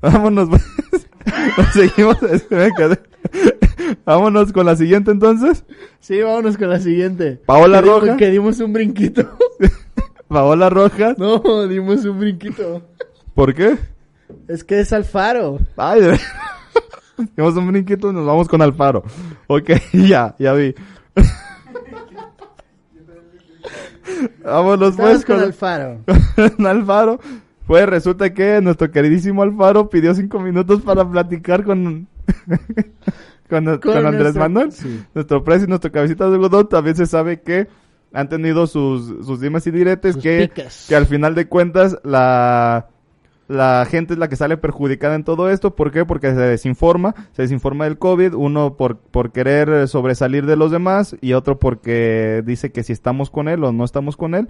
Vámonos. pues. [LAUGHS] Nos seguimos. Vámonos con la siguiente entonces. Sí, vámonos con la siguiente. Paola Que dimos- Roja. Que dimos un brinquito. [LAUGHS] Paola Rojas. no, dimos un brinquito. ¿Por qué? Es que es Alfaro. Ay, de Hicimos un brinquito y nos vamos con Alfaro. Ok, ya, ya vi. Vámonos Estamos pues con con Alfaro. [LAUGHS] con Alfaro. Pues resulta que nuestro queridísimo Alfaro pidió cinco minutos para platicar con, [LAUGHS] con, con Con Andrés nuestro- Manuel. sí. Nuestro precio y nuestro cabecita de algodón también se sabe que han tenido sus, sus dimes y diretes Sus que, que al final de cuentas la, la gente es la que sale perjudicada en todo esto. ¿Por qué? Porque se desinforma, se desinforma del COVID, uno por, por querer sobresalir de los demás y otro porque dice que si estamos con él o no estamos con él.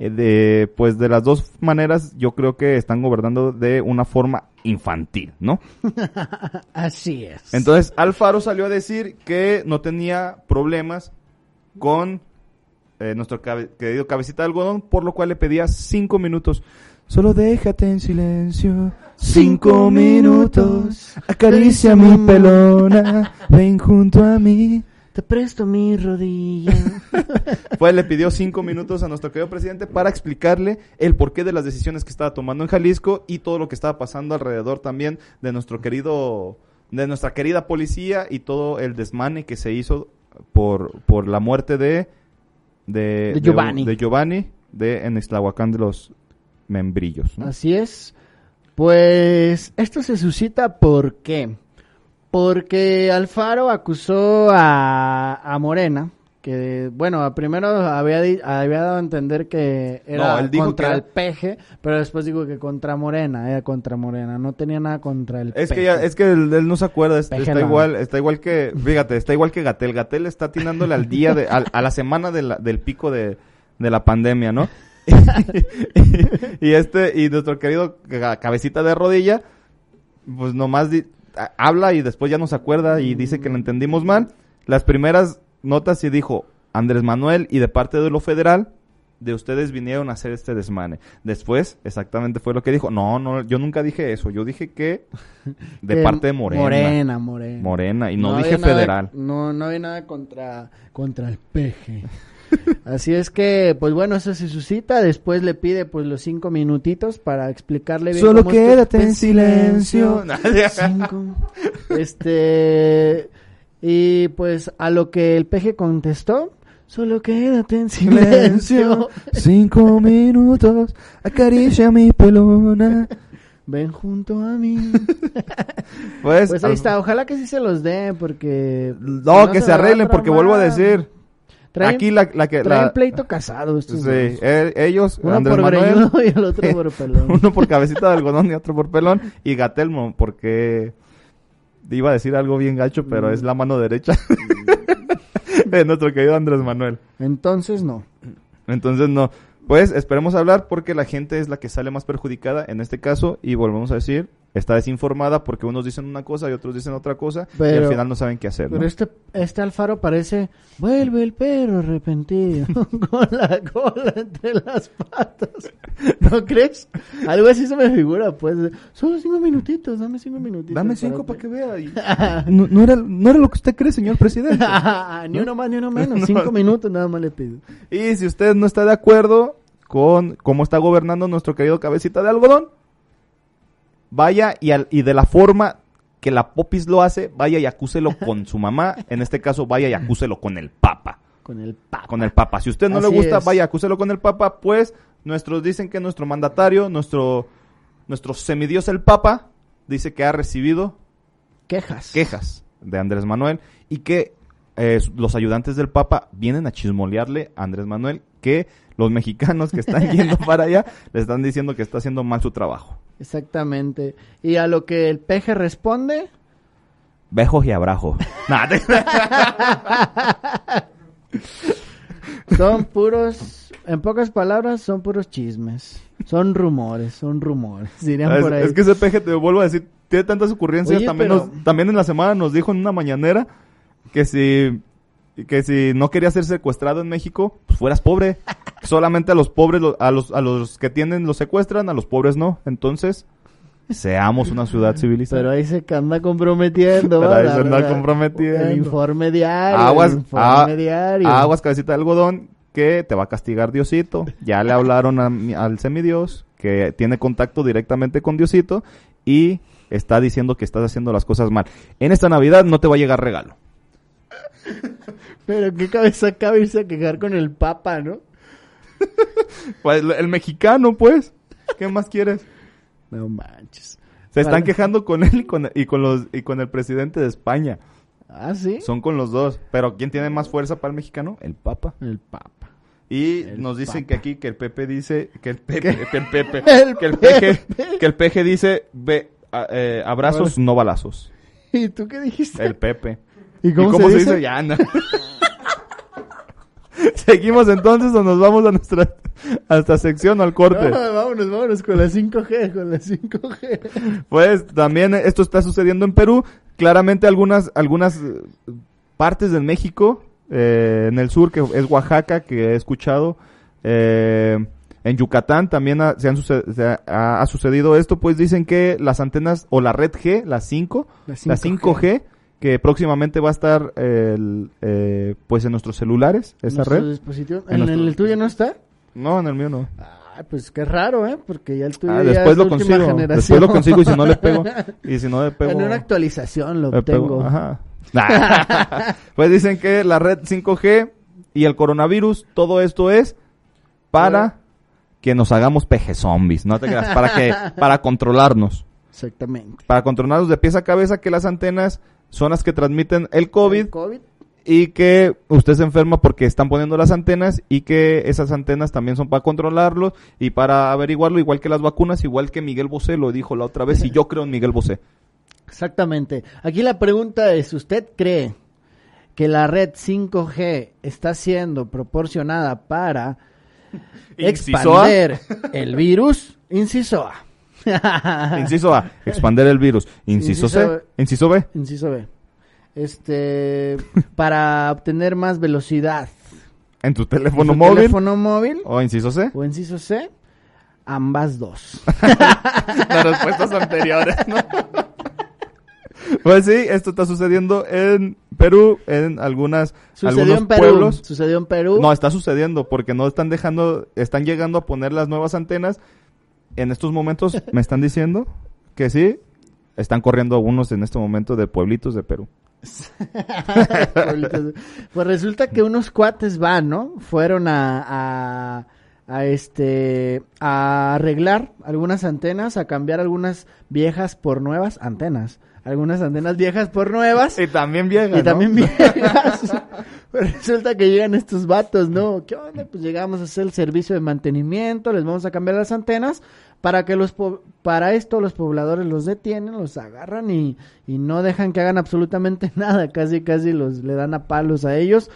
Eh, de, pues de las dos maneras yo creo que están gobernando de una forma infantil, ¿no? [LAUGHS] Así es. Entonces Alfaro salió a decir que no tenía problemas con eh, nuestro cabe- querido cabecita de algodón, por lo cual le pedía cinco minutos. Solo déjate en silencio. Cinco minutos. Acaricia mi pelona. [LAUGHS] Ven junto a mí. Te presto mi rodilla. [LAUGHS] Pues le pidió cinco minutos a nuestro querido presidente para explicarle el porqué de las decisiones que estaba tomando en Jalisco y todo lo que estaba pasando alrededor también de nuestro querido, de nuestra querida policía y todo el desmane que se hizo por, por la muerte de, de, De Giovanni. de, Giovanni de en Islahuacán de los membrillos. ¿no? Así es. Pues esto se suscita ¿por qué? Porque Alfaro acusó a, a Morena, que bueno, primero había, había dado a entender que era No, contra que el peje, pero después dijo que contra Morena, era contra Morena, no tenía nada contra el Es que peje. ya, es que él, él no se acuerda, es- está igual, está igual que, fíjate, está igual que Gatel. Gatel está atinándole al día de, al- a, la semana de la- del pico de, de la pandemia, ¿no? [LAUGHS] y este, y nuestro querido ca- cabecita de rodilla, pues nomás di- a- habla y después ya no se acuerda y dice que lo entendimos mal. Las primeras notas sí dijo Andrés Manuel y de parte de lo federal, de ustedes vinieron a hacer este desmane. Después, exactamente fue lo que dijo. No, no, yo nunca dije eso. Yo dije que de [LAUGHS] Que parte de Morena. Morena, Morena. Morena, y no, dije nada- federal. no, no hay nada contra, contra el peje. Así es que, pues bueno, eso se suscita. Después le pide, pues, los cinco minutitos para explicarle bien. Solo cómo es que- quédate en silencio. [LAUGHS] Cinco. Este. Y pues a lo que el peje contestó, solo quédate en silencio. Cinco minutos. Acaricia mi pelona. Ven junto a mí. Pues, Pues ahí al- está, ojalá que sí se los den, porque. No, que se arreglen, porque vuelvo a decir. Traen- aquí la, la que. Traen la- pleito casado estos sí, eh, ellos, Uno Andrés por Manuel. y el otro [LAUGHS] por pelón. uno por cabecita de algodón y otro por pelón. Y Gatelmo, porque. Iba a decir algo bien gacho, pero es la mano derecha [LAUGHS] de nuestro querido Andrés Manuel. Entonces no. Entonces, no. Pues esperemos hablar porque la gente es la que sale más perjudicada en este caso y volvemos a decir, está desinformada porque unos dicen una cosa y otros dicen otra cosa y al final no saben qué hacer. ¿no? Pero este, este Alfaro parece, vuelve el perro arrepentido, [LAUGHS] con la cola entre las patas. [LAUGHS] ¿No crees? Algo así se me figura, pues. Solo cinco minutitos, dame cinco minutitos. Dame cinco para que vea. y- [LAUGHS] no, no era, no era lo que usted cree, señor presidente. ni uno más, ni uno menos. No. Cinco minutos nada más le pido. y si usted no está de acuerdo con cómo está gobernando nuestro querido cabecita de algodón, vaya y, al- y de la forma que la popis lo hace, vaya y acúselo [LAUGHS] con su mamá. En este caso, vaya y acúselo con el papa. Con el papa. con el Papa. Si usted no le gusta, es. vaya, acúselo con el Papa, pues nuestros dicen que nuestro mandatario, nuestro, nuestro semidios el Papa, dice que ha recibido Quejas. quejas de Andrés Manuel y que eh, los ayudantes del Papa vienen a chismolearle a Andrés Manuel que los mexicanos que están yendo [LAUGHS] para allá le están diciendo que está haciendo mal su trabajo. Exactamente. Y a lo que el peje responde, Bejos y abrajo. [LAUGHS] Nah, te- son puros, en pocas palabras, son puros chismes. Son rumores, son rumores, dirían es, por ahí. es que ese peje, te vuelvo a decir, tiene tantas ocurrencias. Oye, también, pero- nos- también en la semana nos dijo en una mañanera que si, que si no quería ser secuestrado en México, pues fueras pobre. [LAUGHS] Solamente a los pobres, a los, a los que tienen los secuestran, a los pobres no. Entonces, Seamos una ciudad civilizada. Pero ahí se anda comprometiendo. Pero ahí se anda verdad. comprometiendo. El informe diario. aguas, el informe diario. aguas cabecita de algodón que te va a castigar Diosito. Ya le hablaron a al semidios que tiene contacto directamente con Diosito y está diciendo que estás haciendo las cosas mal. En esta Navidad no te va a llegar regalo. [LAUGHS] Pero qué cabeza cabe irse a quejar con el Papa, ¿no? [LAUGHS] Pues el- mexicano, pues. ¿Qué más quieres? No manches. Se están Para- quejando con él y con, y con los y con el presidente de España. Ah, sí. Son con los dos. Pero ¿quién tiene más fuerza para el mexicano? El Papa. El Papa. Y El nos dicen Papa. que aquí que el Pepe dice que el Pepe, que el Pepe, [LAUGHS] El que el Pepe. Peje, que el Peje dice ve, a- eh, abrazos no balazos. ¿Y tú qué dijiste? El Pepe. ¿Y cómo, cómo se, dice? Ya anda. [LAUGHS] Seguimos entonces o nos vamos a nuestra a nuestra sección o al corte. No, vámonos, vámonos con la 5G, con la 5G. Pues también esto está sucediendo en Perú. Claramente algunas, algunas eh, partes de México, eh, en el sur, que es Oaxaca, que he escuchado, eh, en Yucatán también ha, se han suce- se ha, ha sucedido esto, pues dicen que las antenas o la red G, la 5, La la 5G, que próximamente va a estar el, eh, pues en nuestros celulares, esa Nuestro red. dispositivo. En ¿En, nuestro- el tuyo no está? No, en el mío no. Ay, pues qué raro, ¿eh? Porque ya el tuyo Ah, ya después es lo consigo. Después generación. lo consigo y si no le pego. [LAUGHS] Y si no le pego. En una actualización lo obtengo. ajá. Nah. [LAUGHS] pues dicen que la red 5G y el coronavirus, todo esto es para que nos hagamos peje zombies, no te creas, para que [LAUGHS] para controlarnos, Exactamente. para controlarnos de pies a cabeza que las antenas son las que transmiten el COVID ¿El COVID? y que usted se enferma porque están poniendo las antenas y que esas antenas también son para controlarlo y para averiguarlo, igual que las vacunas, igual que Miguel Bosé lo dijo la otra vez y yo creo en Miguel Bosé. Exactamente. Aquí la pregunta es, ¿usted cree que la red 5G está siendo proporcionada para [LAUGHS] expander el virus? Inciso A. [LAUGHS] Inciso A, expander el virus. Inciso, Inciso C, inciso B, Inciso B. Este, para obtener más velocidad. en tu teléfono ¿Su móvil. teléfono móvil? O inciso C. O inciso C, ambas dos. [LAUGHS] Las respuestas anteriores, ¿no? Pues sí, esto está sucediendo en Perú, en algunas, Sucedió algunos en Perú. pueblos. Sucedió en Perú. No, está sucediendo porque no están dejando, están llegando a poner las nuevas antenas. En estos momentos me están diciendo que sí, están corriendo algunos en este momento de pueblitos de Perú. Pues resulta que unos cuates van, ¿no? Fueron a, a, a este, a arreglar algunas antenas, a cambiar algunas viejas por nuevas antenas. Algunas antenas viejas por nuevas. Y también vieja, Y ¿no? también viejas. Resulta que llegan estos vatos, ¿no? ¿Qué onda? Pues llegamos a hacer el servicio de mantenimiento, les vamos a cambiar las antenas para que los po- para esto los pobladores los detienen, los agarran y, y no dejan que hagan absolutamente [LAUGHS] nada, casi casi los le dan a palos a ellos.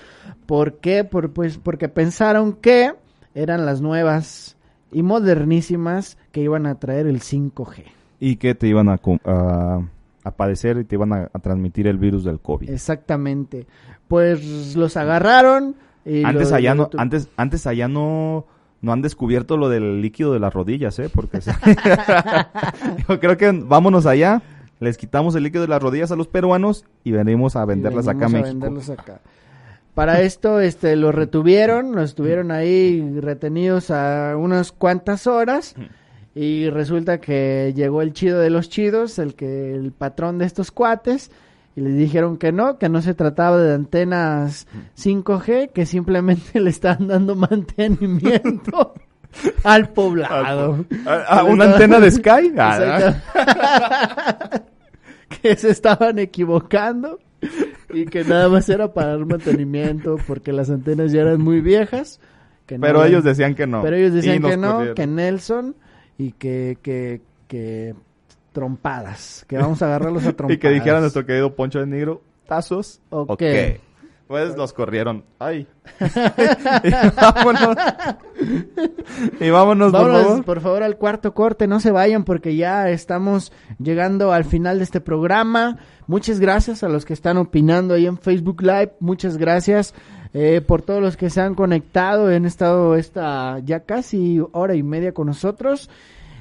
¿Por qué? Por, pues porque pensaron que eran las nuevas y modernísimas que iban a traer el 5G. Y que te iban a, a, a padecer y te iban a, a transmitir el virus del COVID. Exactamente. Pues los agarraron y antes lo- allá no, tu- antes, antes allá no, no han descubierto lo del líquido de las rodillas, ¿eh? Porque [LAUGHS] yo creo que vámonos allá, les quitamos el líquido de las rodillas a los peruanos y venimos a y venderlas acá a venimos México. venderlos acá. Para esto, este, los retuvieron, los tuvieron ahí retenidos a unas cuantas horas y resulta que llegó el chido de los chidos, el que, el patrón de estos cuates y les dijeron que no, que no se trataba de antenas 5G, que simplemente [LAUGHS] le estaban dando mantenimiento [LAUGHS] al poblado. Ah, ¿Una antena de Sky? [LAUGHS] Ah, que se estaban equivocando y que nada más era para dar mantenimiento porque las antenas ya eran muy viejas. Que pero ellos decían que no. pero ellos decían que no, que Nelson y que, que, que trompadas, que vamos a agarrarlos a trompadas. [LAUGHS] Y que dijera nuestro querido Poncho de Negro, tazos, Ok. ok. Pues los corrieron. Ay. y vámonos. [LAUGHS] y vámonos, por Vámonos, favor. por favor, al cuarto corte. No se vayan porque ya estamos llegando al final de este programa. Muchas gracias a los que están opinando ahí en Facebook Live. Muchas gracias eh, por todos los que se han conectado. Han estado esta ya casi hora y media con nosotros.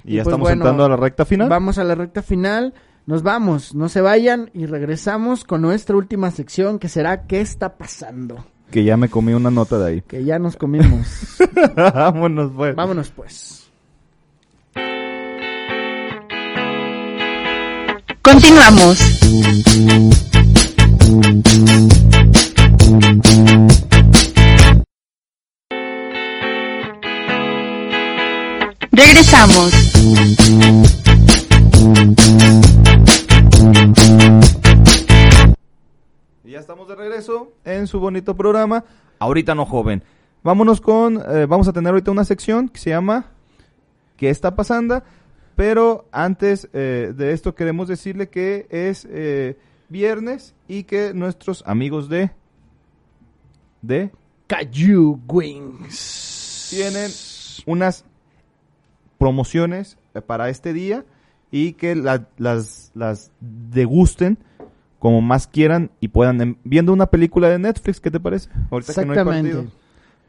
Y ya pues, estamos bueno, entrando a la recta final. Vamos a la recta final. Nos vamos, no se vayan y regresamos con nuestra última sección que será ¿Qué está pasando? Que ya me comí una nota de ahí. Que ya nos comimos. [LAUGHS] Vámonos, pues. Vámonos pues. Continuamos. Regresamos. Y ya estamos de regreso en su bonito programa. Ahorita no joven. Vámonos con, eh, vamos a tener ahorita una sección que se llama ¿Qué está pasando? Pero antes eh, de esto queremos decirle que es eh, viernes y que nuestros amigos de de Caillou Wings. tienen unas promociones eh, para este día y que la- las, las degusten como más quieran y puedan em- viendo una película de Netflix, ¿qué te parece? Ahorita que no hay Exactamente. partido.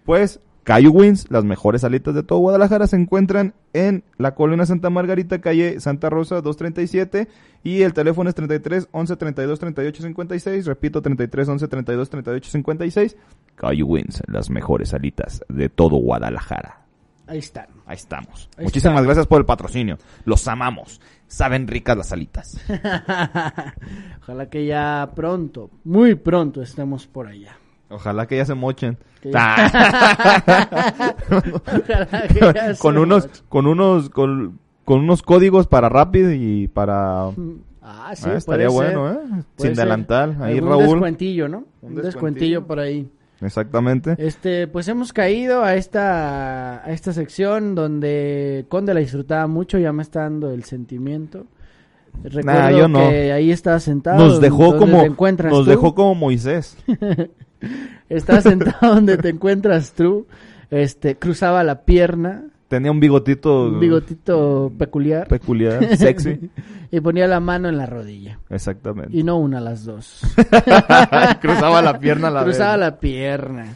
Pues Cayo Wins, las mejores alitas de todo Guadalajara, se encuentran en la colonia Santa Margarita, calle Santa Rosa 237 y el teléfono es 33 11 32 38 56, repito 33 11 32 38 56. Cayo Wins, las mejores alitas de todo Guadalajara. Ahí están. Ahí estamos. Ahí Muchísimas gracias por el patrocinio. Los amamos. Saben ricas las alitas. [LAUGHS] Ojalá que ya pronto, muy pronto estemos por allá. Ojalá que ya se mochen. Ah. [LAUGHS] Ojalá que ya con se unos, con unos, con, con unos códigos para Rapid y para... Ah, sí, Ah, puede estaría ser. bueno, ¿eh? Puede Sin ser. delantal. Ahí Algún Raúl. descuentillo, ¿no? Un Un descuentillo. descuentillo por ahí. Exactamente. Este, pues hemos caído a esta, a esta sección donde Conde la disfrutaba mucho, ya me está dando el sentimiento. Recuerdo Nah, yo no. que ahí estaba sentado. Nos dejó donde como, te encuentras nos tú. dejó como Moisés. [LAUGHS] Estaba sentado donde te encuentras tú. Este, cruzaba la pierna, Tenía un bigotito un bigotito peculiar. peculiar, [LAUGHS] sexy. y ponía la mano en la rodilla. Exactamente. Y no una, las dos. [LAUGHS] Cruzaba la pierna a la Cruzaba vez. la pierna.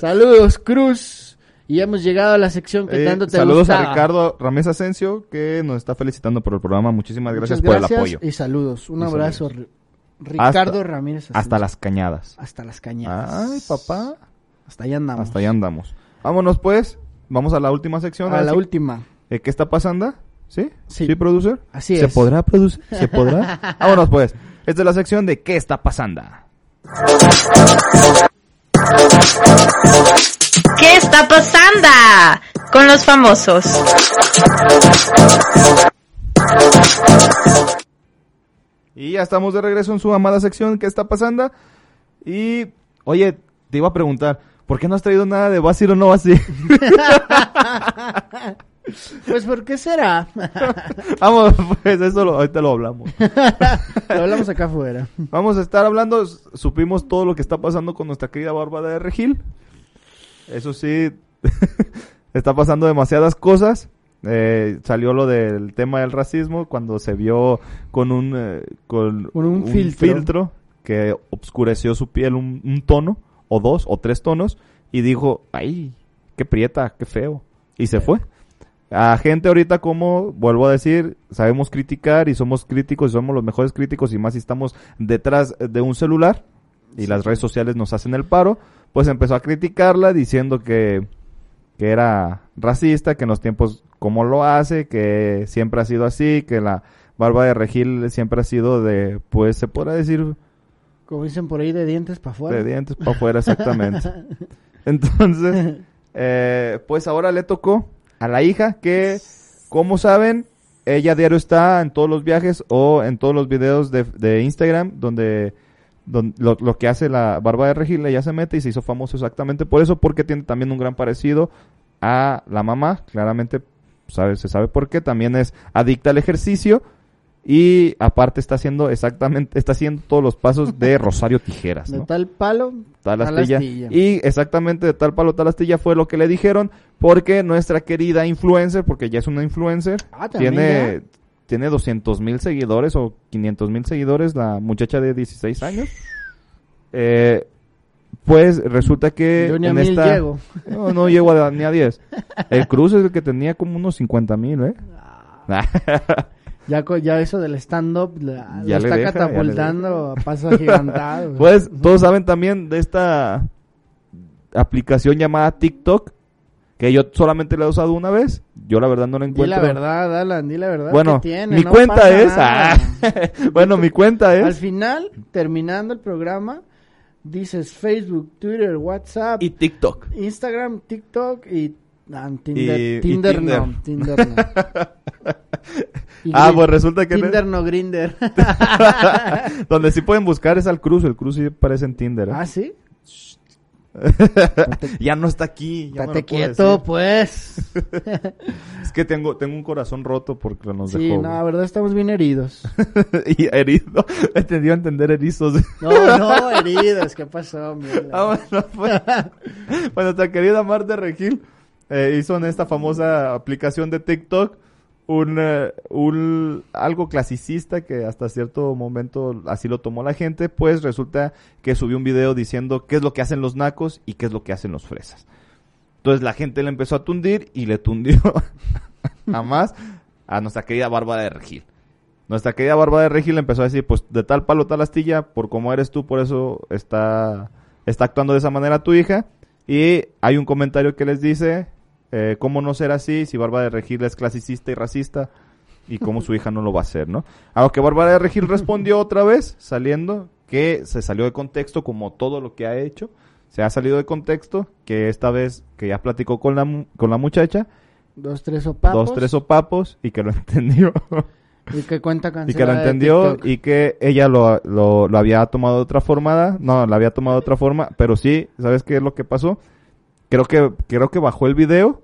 Saludos, Cruz. Y hemos llegado a la sección que Eh, tanto te saludos gustaba. a Ricardo Ramés Asensio que nos está felicitando por el programa. Muchísimas gracias, por el apoyo. Y saludos. Un Y abrazo, saludos. Ricardo Hasta- Ramírez. Hasta Asensio. las cañadas. Hasta las cañadas. Ay, papá. Hasta allá andamos. Hasta allá andamos. Vámonos pues. Vamos a la última sección. A la sí. última. Eh, ¿Qué está pasando? ¿Sí? Sí. producer? Así ¿Se es. podrá producir? ¿Se podrá? [LAUGHS] Vámonos pues. Esta es la sección de ¿Qué está pasando? ¿Qué está pasando con los famosos? Y ya estamos de regreso en su amada sección ¿Qué está pasando? Y, oye, te iba a preguntar, ¿por qué no has traído nada de Basir o no Basir? [LAUGHS] Pues, ¿por qué será? [LAUGHS] Vamos, pues eso lo- ahorita lo hablamos. [LAUGHS] Lo hablamos acá afuera. Vamos a estar hablando, supimos todo lo que está pasando con nuestra querida Bárbara de Regil. Eso sí, está pasando demasiadas cosas. Eh, salió lo del tema del racismo cuando se vio con un, eh, con, Con un filtro. que obscureció su piel un, un tono, o dos, o tres tonos, y dijo, ay, qué prieta, qué feo. Y se fue. A gente ahorita como, vuelvo a decir, sabemos criticar y somos críticos y somos los mejores críticos y más si estamos detrás de un celular y las redes sociales nos hacen el paro, pues empezó a criticarla diciendo que, que era racista, que en los tiempos como lo hace, que siempre ha sido así, que la barba de Regil siempre ha sido de, pues se podrá decir, Como dicen por ahí, de dientes para afuera. de dientes para afuera exactamente. [LAUGHS] Entonces, eh, pues ahora le tocó a la hija que, como saben, ella diario está en todos los viajes o en todos los videos de, de Instagram donde, don- lo, lo que hace la barba de Regil, ella se mete y se hizo famoso exactamente por eso, porque tiene también un gran parecido a la mamá, claramente sabe, se sabe por qué, también es adicta al ejercicio y aparte está haciendo exactamente, está haciendo todos los pasos de [LAUGHS] Rosario Tijeras, De tal palo, tal astilla. astilla. Y exactamente de tal palo tal astilla fue lo que le dijeron, porque nuestra querida influencer, porque ya es una influencer, Ah, ¿también tiene, tiene 200 mil seguidores o 500 mil seguidores, la muchacha de 16 años. Eh, pues resulta que yo ni a en mil esta... llego. No, no llego a, ni a 10. El Cruz es el que tenía como unos 50 mil, ¿eh? [LAUGHS] Ya, ya eso del stand-up lo está deja, catapultando a pasos agigantados. [LAUGHS] pues todos saben también de esta aplicación llamada TikTok, que yo solamente la he usado una vez. Yo la verdad no la Di encuentro. la verdad, Alan, di la verdad. Bueno, ¿qué tiene? mi No cuenta es... ah, [LAUGHS] bueno, mi cuenta Al es... final, terminando el programa, dices Facebook, Twitter, WhatsApp, Y TikTok. Instagram, TikTok y... ah, Tinder, Y- y Tinder, Tinder. no, Tinder [LAUGHS] no. Y Ah, pues resulta que... Tinder no, Grinder. [LAUGHS] Donde sí pueden buscar es al Cruz. El Cruz sí parece en Tinder. ¿eh? ah, ¿sí? [LAUGHS] ya no está aquí. ya Estate quieto, pues. [LAUGHS] Es que tengo, tengo un corazón roto porque nos Sí, dejó. no, la verdad estamos bien heridos. y herido. Entendió entender erizos. No, no, heridos, ¿qué pasó? mierda? Ah, bueno, pues, bueno, nuestra querida Marta Regil eh, hizo en esta famosa aplicación de TikTok un, eh, un algo clasicista que hasta cierto momento así lo tomó la gente, pues resulta que subió un video diciendo qué es lo que hacen los nacos y qué es lo que hacen los fresas. Entonces la gente le empezó a tundir y le tundió [LAUGHS] a más a nuestra querida Bárbara de Regil. Nuestra querida Bárbara de Regil empezó a decir, pues de tal palo tal astilla, por cómo eres tú, por eso está, está actuando de esa manera tu hija. Y hay un comentario que les dice, eh, cómo no ser así si Bárbara de Regil es clasicista y racista y cómo su hija no lo va a hacer, ¿no? A lo que Bárbara de Regil respondió otra vez, saliendo, que se salió de contexto como todo lo que ha hecho. Se ha salido de contexto, que esta vez que ya platicó con la, con la muchacha, Dos, tres sopapos. dos, tres sopapos y que lo [LAUGHS] entendió. Y que cuenta y que lo entendió y que ella lo, lo, lo había tomado de otra forma, no, la había tomado de otra forma, pero sí, ¿sabes qué es lo que pasó? Creo que, creo que bajó el video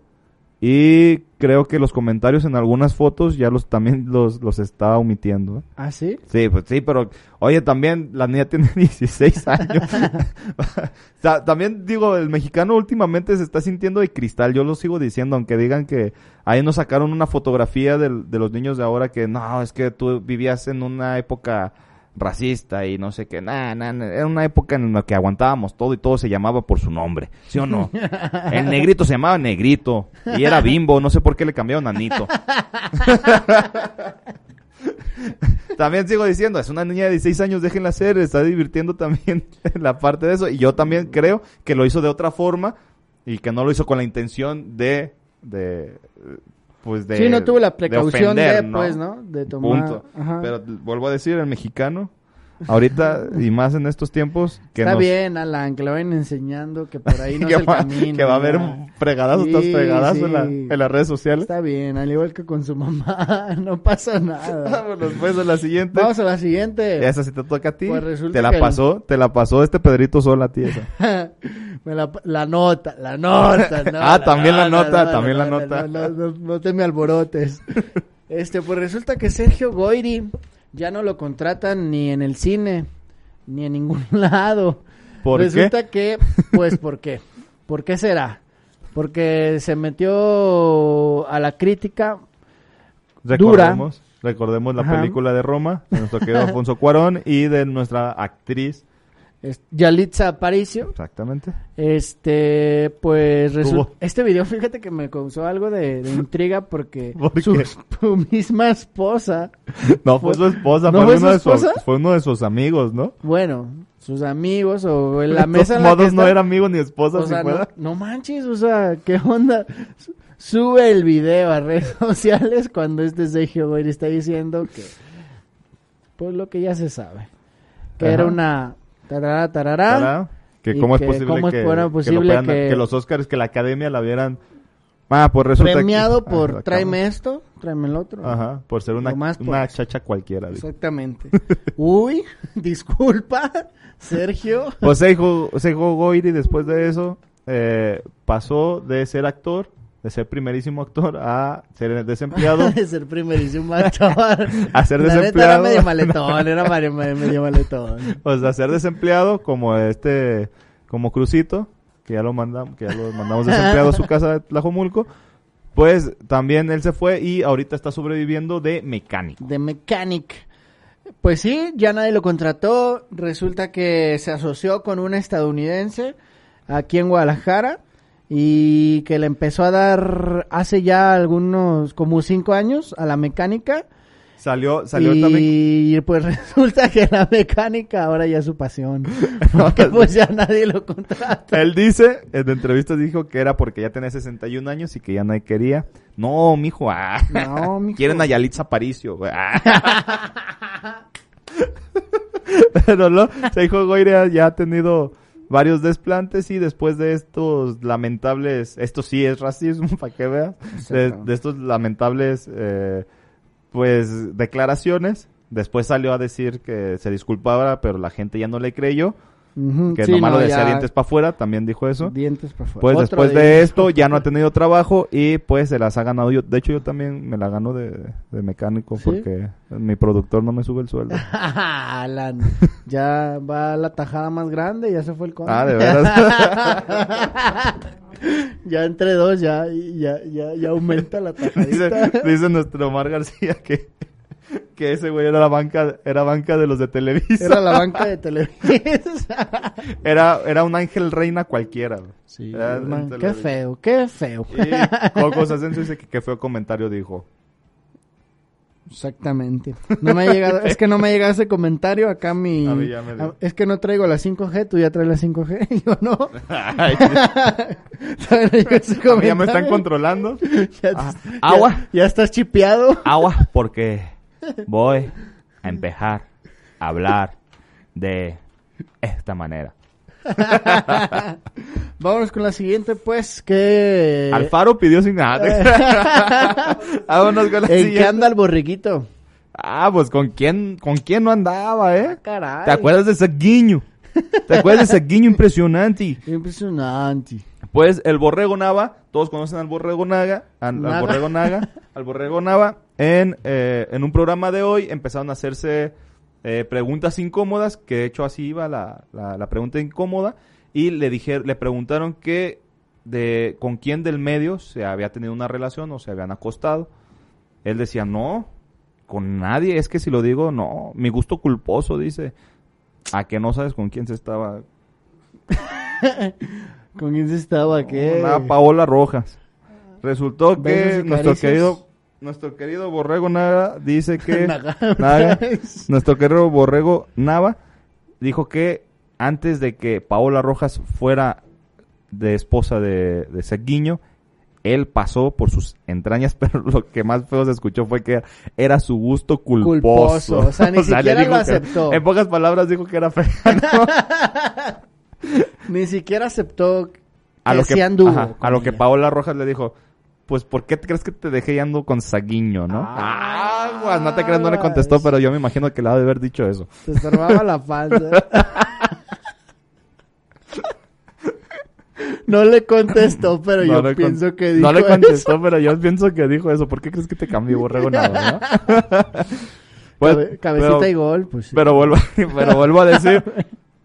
y creo que los comentarios en algunas fotos ya los también los, los estaba omitiendo. ¿eh? ¿Ah, sí? Sí, pues sí, pero oye, también la niña tiene [LAUGHS] 16 años. [LAUGHS] O sea, también digo, el mexicano últimamente se está sintiendo de cristal, yo lo sigo diciendo, aunque digan que ahí nos sacaron una fotografía del- de, los niños de ahora que no, es que tú vivías en una época racista y no sé qué, nah, nah, nah, era una época en la que aguantábamos todo y todo se llamaba por su nombre, ¿sí o no? [LAUGHS] El negrito se llamaba negrito y era bimbo, no sé por qué le cambiaron a Nito. [LAUGHS] También sigo diciendo, es una niña de 16 años, déjenla hacer, está divirtiendo también [LAUGHS] la parte de eso. Y yo también creo que lo hizo de otra forma y que no lo hizo con la intención de, de pues de... sí, no tuvo la de precaución de, ofender, pues, ¿no? De tomar... Punto. Ajá. Pero vuelvo a decir, el mexicano, ahorita [LAUGHS] y más en estos tiempos, que Está nos- bien, Alan, que lo vayan enseñando, que por ahí [LAUGHS] no que, es el va, camino. que va a haber fregadazos Sí, tras fregadazos en, la- sí. en las redes sociales. Está bien, al igual que con su mamá, [LAUGHS] no pasa nada. Vámonos pues a la siguiente. Vamos a la siguiente. Esa sí te toca a ti. Pues resulta te la que el- pasó, te la pasó este Pedrito sola a ti esa. La, la nota, la nota. no, Ah, también la nota, también la nota. No, no, no, no te me alborotes. [LAUGHS] Este, pues resulta que Sergio Goyri ya no lo contratan ni en el cine, ni en ningún [LAUGHS] lado. ¿Por resulta que, pues, ¿por qué? ¿Por qué será? Porque se metió a la crítica. Recordemos, recordemos la Ajá. película de Roma, de nuestro querido [LAUGHS] Alfonso Cuarón y de nuestra actriz. Yalitza Aparicio. Exactamente. Este, pues resulta, este video, fíjate que me causó algo de, de intriga porque [LAUGHS] ¿Por su, misma esposa, [LAUGHS] No fue su esposa, ¿No fue, uno su de sus, esposa? fue uno de sus amigos, ¿no? bueno, sus amigos o en la De mesa todos la que modos no era amigo ni esposa, o si sea, no, fuera. no manches, o sea, ¿qué onda? Su- Sube el video a redes [LAUGHS] sociales cuando este Sergio Goyri está diciendo que, pues lo que ya se sabe, que Ajá. era una tarara, tarará, Tará, Que cómo es que posible cómo que, fuera que lo posible fueran- que- los Oscars, que la academia la vieran. Ah, pues resulta que- premiado por Ajá, tráeme esto, tráeme el otro. Ajá, por ser una, más una pues. chacha cualquiera. Exactamente. [LAUGHS] Uy, [LAUGHS] disculpa, Sergio. Pues Seijo, Seijo Goiri después de eso eh, pasó de ser actor, de ser primerísimo actor, a ser desempleado. [LAUGHS] de ser primerísimo actor. [LAUGHS] A ser La desempleado. era medio [LAUGHS] maletón, era medio, medio maletón. pues a ser desempleado como este, como Crucito, que ya lo mandamos, que ya lo mandamos desempleado a su casa de Tlajomulco. Pues también él se fue y ahorita está sobreviviendo de mecánico. De Mechanic. Pues sí, ya nadie lo contrató. Resulta que se asoció con una estadounidense aquí en Guadalajara. Y que le empezó a dar hace ya algunos, como cinco años a la mecánica. Salió, salió y también. pues [LAUGHS] resulta que la mecánica ahora ya es su pasión. [LAUGHS] Porque pues [LAUGHS] ya nadie lo contrata. Él dice, en entrevistas dijo que era porque ya tenía 61 años y que ya nadie quería. No, mijo, ah. No, mijo. Quieren a Yalitza Aparicio, güey. Ah. Pero no, se dijo Goire ya ha tenido varios desplantes y después de estos lamentables, esto sí es racismo, [LAUGHS] para que veas, de, estos lamentables, eh, pues, declaraciones, después salió a decir que se disculpaba, pero la gente ya no le creyó, Que sí, nomás no, lo decía ya dientes para afuera, también dijo eso. Dientes para afuera. Pues Otro después de esto ya no ha tenido trabajo y pues se las ha ganado yo. De hecho yo también me la gano de, de mecánico ¿Sí? porque mi productor no me sube el sueldo. [LAUGHS] Alan, ya va la tajada más grande, ya se fue el conde. Ah, de veras. [LAUGHS] ya entre dos, ya, ya, ya, ya aumenta la [LAUGHS] dice, tajadita. dice nuestro Omar García que, que ese güey era la banca, era banca de los de Televisa. Era la banca de [LAUGHS] Televisa. Era, era un ángel reina cualquiera. Sí, man, qué feo, qué feo. Y Coco Asensio dice que qué feo comentario dijo. Exactamente. No me ha llegado, es que no me ha llegado ese comentario acá mi... A. Ah, Es que no traigo la 5G, tú ya traes la 5G, y [LAUGHS] yo no. [LAUGHS] Ay, no ya me están controlando. Ya, Ah, ya- agua. Ya, estás chipeado. Agua, porque voy a empezar a hablar de esta manera. [LAUGHS] Vámonos con la siguiente, pues, que... Alfaro pidió sin nada. [LAUGHS] Vámonos con la ¿En qué siguiente. anda el borriquito? Ah, pues con quién, con quién no andaba, eh. Caray. ¿Te acuerdas de ese guiño? ¿Te acuerdas de ese guiño impresionante? Impresionante. Pues el Borrego Nava, todos conocen al Borrego Naga, al. Borrego Naga, [LAUGHS] al Borrego Nava, en, eh, en un programa de hoy empezaron a hacerse eh, preguntas incómodas, que de hecho así iba la, la, la pregunta incómoda, y le dije, le preguntaron que de con quién del medio se había tenido una relación o se habían acostado. Él decía, no, con nadie, es que si lo digo, no, mi gusto culposo, dice, a que no sabes con quién se estaba [LAUGHS] ¿Con quién se estaba? ¿Qué? Una Paola Rojas. Resultó que nuestro querido, nuestro querido Borrego Naga dice [LAUGHS] que Naga. [LAUGHS] Nuestro querido Borrego Nava dijo que antes de que Paola Rojas fuera de esposa de, de Seguiño, él pasó por sus entrañas, [LAUGHS] pero lo que más feo se escuchó fue que era su gusto culposo. Culposo, o sea, ni siquiera que- aceptó. en pocas palabras dijo que era feo. [LAUGHS] Ni siquiera aceptó a lo que, sí anduvo ajá, a lo que. Paola Rojas le dijo, pues ¿por qué te crees que te dejé y ando con Saguiño, no? Ah, Aguas, no te creas, no le contestó, pero yo me imagino que le ha de haber dicho eso. Se estorbaba la falda. [LAUGHS] No le contestó, pero No yo con- pienso que dijo No le eso. contestó, pero yo pienso que dijo eso. ¿Por qué crees que te cambió borrego nada, no? [LAUGHS] Pues, Cabe- cabecita pero- y gol, pues sí. Pero vuelvo, pero vuelvo a decir,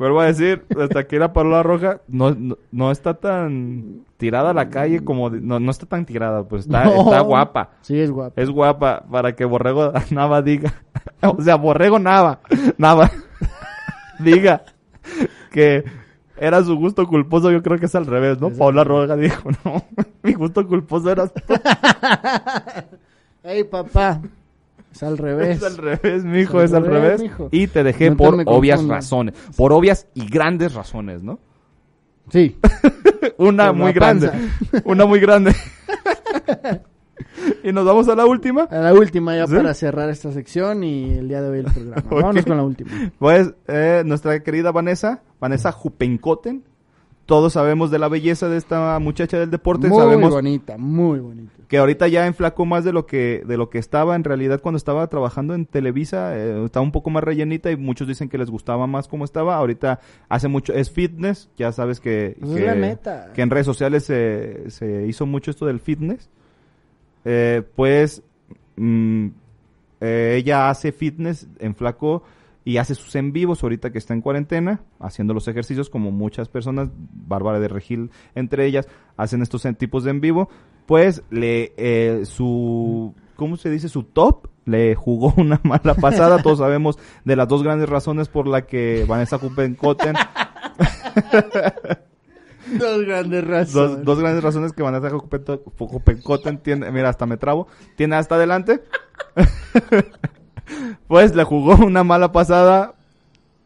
vuelvo a decir, hasta aquí la Paola Roja no, no, no está tan tirada a la calle como, de- no, no está tan tirada, pues está, No. está guapa. Sí, es guapo. Es guapa para que Borrego [LAUGHS] Nava diga, [LAUGHS] o sea, Borrego Nava, Nava, [LAUGHS] diga que era su gusto culposo, yo creo que es al revés, ¿no? Paula Roja dijo, no, mi gusto culposo era Ey, papá. Es al revés. es al revés, mijo, es al revés. mijo. Y te dejé No te por obvias confundas. razones, por obvias y grandes razones, ¿no? Sí. [LAUGHS] Una muy grande, una muy grande. [LAUGHS] y nos vamos a la última. A la última ya ¿Sí? para cerrar esta sección y el día de hoy el programa. [LAUGHS] Vámonos con la última. Pues eh, nuestra querida Vanessa, Vanessa Jupencoten. Todos sabemos de la belleza de esta muchacha del deporte. Muy sabemos bonita, muy bonita. Que ahorita ya enflacó más de lo que de lo que estaba en realidad cuando estaba trabajando en Televisa. eh, estaba un poco más rellenita y muchos dicen que les gustaba más como estaba. Ahorita hace mucho es fitness. Ya sabes que es que, la meta. que en redes sociales se, se hizo mucho esto del fitness. Eh, pues mm, eh, ella hace fitness en flaco y hace sus en vivos ahorita que está en cuarentena, haciendo los ejercicios como muchas personas, Bárbara de Regil entre ellas, hacen estos tipos de en vivo. Pues le eh, su ¿cómo se dice? su top le jugó [LAUGHS] una mala pasada. Todos sabemos de las dos grandes razones por la que Vanessa Kuppenkotten [LAUGHS] Dos grandes razones. Dos, dos grandes razones que van a hacer Jocopecote tiene, mira, hasta me trabo, tiene hasta adelante. [LAUGHS] pues le jugó una mala pasada.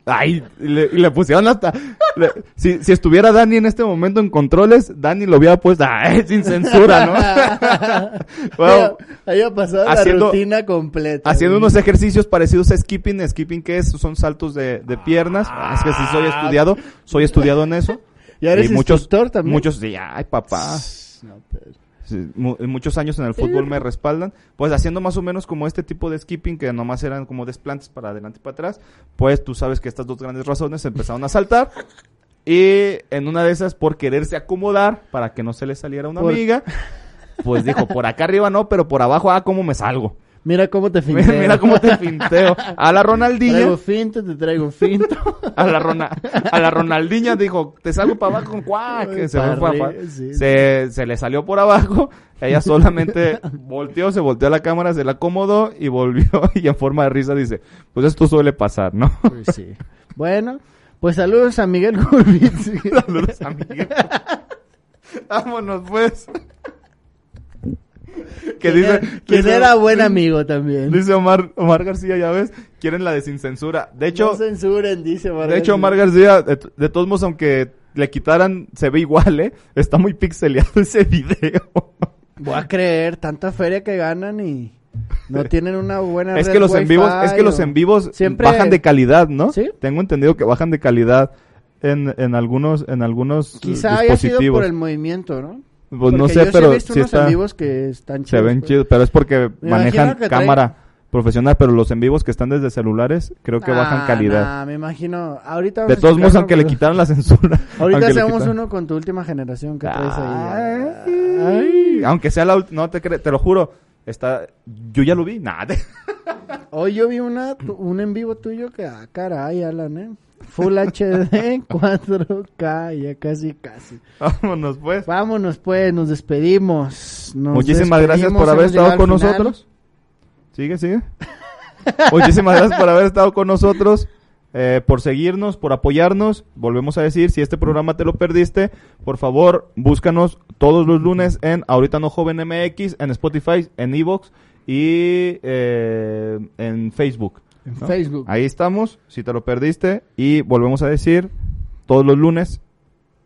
Ay, y le, le pusieron hasta... le- si, si estuviera Dani en este momento en controles, Dani lo hubiera puesto ay, [LAUGHS] sin censura, ¿no? [LAUGHS] Bueno, Haya pasado haciendo- la rutina completa. haciendo unos ejercicios parecidos a skipping. Skipping, ¿qué es? Son saltos de, de piernas. Ah, es que sí soy estudiado. Soy estudiado en eso. ¿Y eres instructor también? Muchos, sí, ay, papá. No, pero- mu- muchos años en el fútbol me respaldan. Pues haciendo más o menos como este tipo de skipping, que nomás eran como desplantes para adelante y para atrás. Pues tú sabes que estas dos grandes razones se empezaron a saltar. [LAUGHS] Y en una de esas, por quererse acomodar para que no se le saliera una Por- amiga, pues dijo, por acá arriba no, pero por abajo, ah, ¿cómo me salgo? Mira cómo te [LAUGHS] finteo. mira cómo te pinteo. A la Ronaldinha, Traigo finto, te traigo finto. [LAUGHS] a la, Rona- a la Ronaldinha dijo, te salgo para abajo con cuac. se, fue sí, se, le salió por abajo. Ella solamente [LAUGHS] volteó, se volteó a la cámara, se la acomodó y volvió. Y en forma de risa dice, pues esto suele pasar, ¿no? Pues sí. Bueno, pues saludos a Miguel Gurbitz. Saludos, amiga. Vámonos, pues. [LAUGHS] que dice, Quien dice- era buen amigo también. Dice Omar, Omar García, ya ves, quieren la de sin censura. De hecho, no censuren, dice Omar De hecho, García. Omar García, de, de todos modos, aunque le quitaran, se ve igual, ¿eh? Está muy pixeleado [LAUGHS] ese video. Voy a creer, tanta feria que ganan y no [LAUGHS] tienen una buena es red que los en vivos, es que los en vivos Siempre- bajan de calidad, ¿no? ¿Sí? Tengo entendido que bajan de calidad en, en algunos, en algunos eh, Quizá haya sido por el movimiento, ¿no? Pues no sé, yo sí he pero visto sí unos está, en vivos que están se chidos. ven pues. chidos, pero es porque Me manejan trae- cámara profesional, pero los en vivos que están desde celulares, creo que bajan Ah, calidad. nah, me imagino. Ahorita De vamos a todos modos, aunque le pero- quitaran la censura. [LAUGHS] Ahorita hacemos uno con tu última generación que traes ahí. Ay. Aunque sea la última, no te te lo juro. Está, yo ya lo vi, nada. [LAUGHS] Hoy yo vi una, un en vivo tuyo que, ah, caray, Alan, ¿eh? Full HD, 4K, [LAUGHS] ya casi, casi. Vámonos pues. Vámonos pues, nos despedimos. Nos Muchísimas gracias por haber estado con nosotros. Sigue, sigue. [LAUGHS] Muchísimas gracias por haber estado con nosotros, eh, por seguirnos, por apoyarnos. Volvemos a decir, si este programa te lo perdiste, por favor, búscanos todos los lunes en Ahorita No Joven MX, en Spotify, en Evox y eh, en Facebook. En ¿no? Facebook. Ahí estamos, si te lo perdiste. Y volvemos a decir, todos los lunes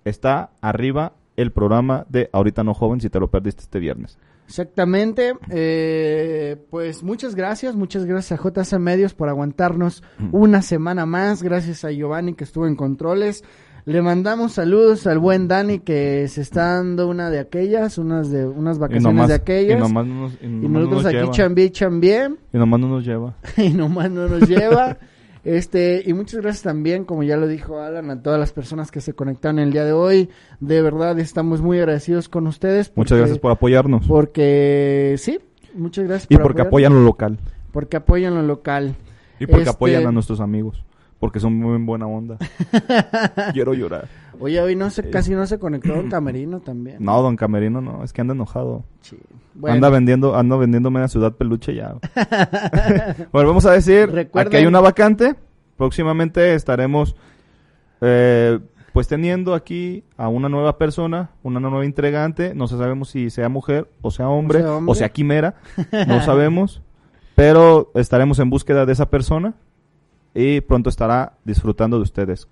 está arriba el programa de Ahorita No Joven, si te lo perdiste este viernes. Exactamente. Eh, pues muchas gracias, muchas gracias a JC Medios por aguantarnos una semana más. Gracias a Giovanni que estuvo en controles. Le mandamos saludos al buen Dani que se está dando una de aquellas, unas de unas vacaciones de aquellas. y nomás no nos, y Y nomás no nosotros nos aquí lleva. chambié, chambié, Y nomás no nos lleva. [LAUGHS] y nomás no nos lleva. [LAUGHS] Este, y muchas gracias también, como ya lo dijo Alan, a todas las personas que se conectaron el día de hoy. De verdad, estamos muy agradecidos con ustedes. Muchas porque- gracias por apoyarnos. Porque, sí, muchas gracias y por porque apoyarnos. apoyan lo local. Porque apoyan lo local. Y porque Este- apoyan a nuestros amigos. Porque son muy en buena onda. [LAUGHS] Quiero llorar. Oye, hoy no se, casi no se conectó Don [CLEARS THROAT] Camerino también. No, don Camerino no. Es que anda enojado. Sí. Bueno, Anda vendiendo, anda vendiéndome la ciudad peluche ya. [LAUGHS] [LAUGHS] Volvemos a decir, Recuerden- aquí hay una vacante. Próximamente estaremos eh, pues teniendo aquí a una nueva persona, una nueva entregante. No sabemos si sea mujer o sea hombre O sea o hombre. sea, quimera. No sabemos. Pero estaremos en búsqueda de esa persona y pronto estará disfrutando de ustedes.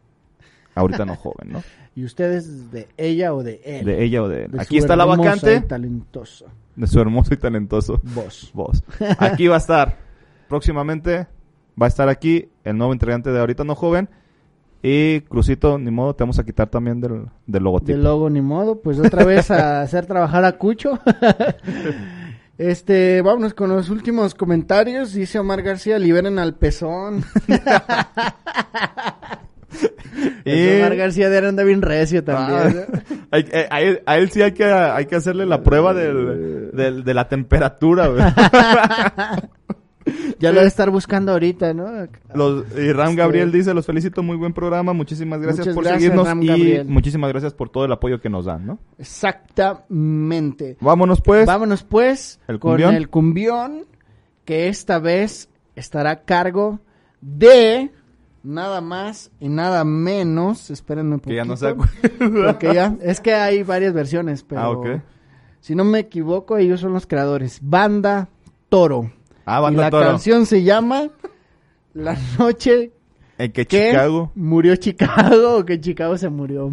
Ahorita no [LAUGHS] joven, ¿no? ¿Y ustedes de ella o de él? De ella o de él. De Aquí está la vacante y talentoso. de su hermoso y talentoso Vos. voz. Aquí va a estar. Próximamente va a estar aquí el nuevo integrante de Ahorita No Joven. Y Crucito, ni modo, te vamos a quitar también del, del logotipo. De logo ni modo, pues otra vez a [LAUGHS] hacer trabajar a Cucho. [LAUGHS] Este, vámonos con los últimos comentarios. Dice Omar García, liberen al pezón. [LAUGHS] Y- Ese Omar García de anda bien recio también. Ah, hay- eh, a, él, a él sí hay que, hay que hacerle la prueba del, del- de la temperatura. [LAUGHS] [LAUGHS] Ya lo debe estar buscando ahorita, ¿no? Los, y Ram Este- Gabriel dice, los felicito, muy buen programa, muchísimas gracias Muchas por gracias, seguirnos Ram y Gabriel. muchísimas gracias por todo el apoyo que nos dan, ¿no? Exactamente. Vámonos pues. Vámonos pues ¿El con cumbión? el cumbión que esta vez estará a cargo de nada más y nada menos. Espérenme un Que ya no poquito, se. Porque ya, es que hay varias versiones, pero Ah, ok. si no me equivoco, ellos son los creadores. Banda Toro. Ah, y la Toro. canción se llama La noche En que que Chicago. murió Chicago o que Chicago se murió.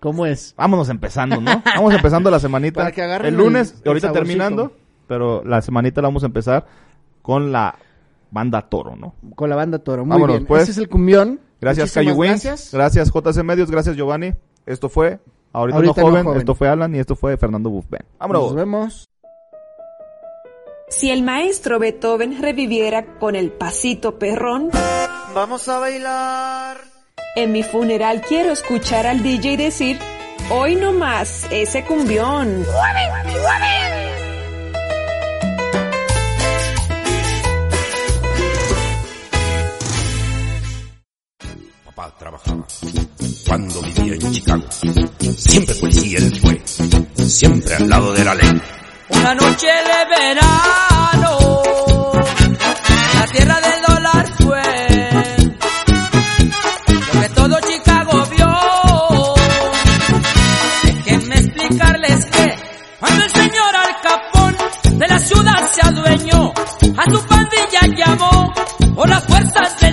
¿Cómo es? Vámonos empezando, ¿no? Vamos empezando la semanita. Para que agarren el lunes, el- ahorita terminando, pero la semanita la vamos a empezar con la banda Toro, ¿no? Con la banda Toro. Muy Vámonos, bien. pues. Ese es el cumbión. Gracias, Wins. gracias. Gracias, JC Medios. Gracias, Giovanni. Esto fue Ahorita, Ahorita no, joven. Esto fue Alan y esto fue Fernando Buffben. Vámonos. Nos vemos. Si el maestro Beethoven reviviera con el pasito perrón, Vamos a bailar. en mi funeral quiero escuchar al DJ decir, hoy no más ese cumbión. Papá trabajaba cuando vivía en Chicago. Siempre policía él fue, siempre al lado de la ley. Una noche de verano, la tierra del dólar fue lo que todo Chicago vio. Déjenme explicarles que cuando el señor Al Capón de la ciudad se adueñó, a su pandilla llamó por las fuerzas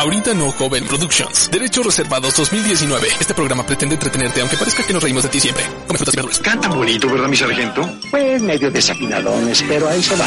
Ahorita no Joven Productions. Derechos reservados 2019. Este programa pretende entretenerte aunque parezca que nos reímos de ti siempre. Come frutas y verduras. Bonito, ¿verdad, mi sargento? Pues medio desafinadones, pero ahí se va.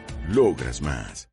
Logras más.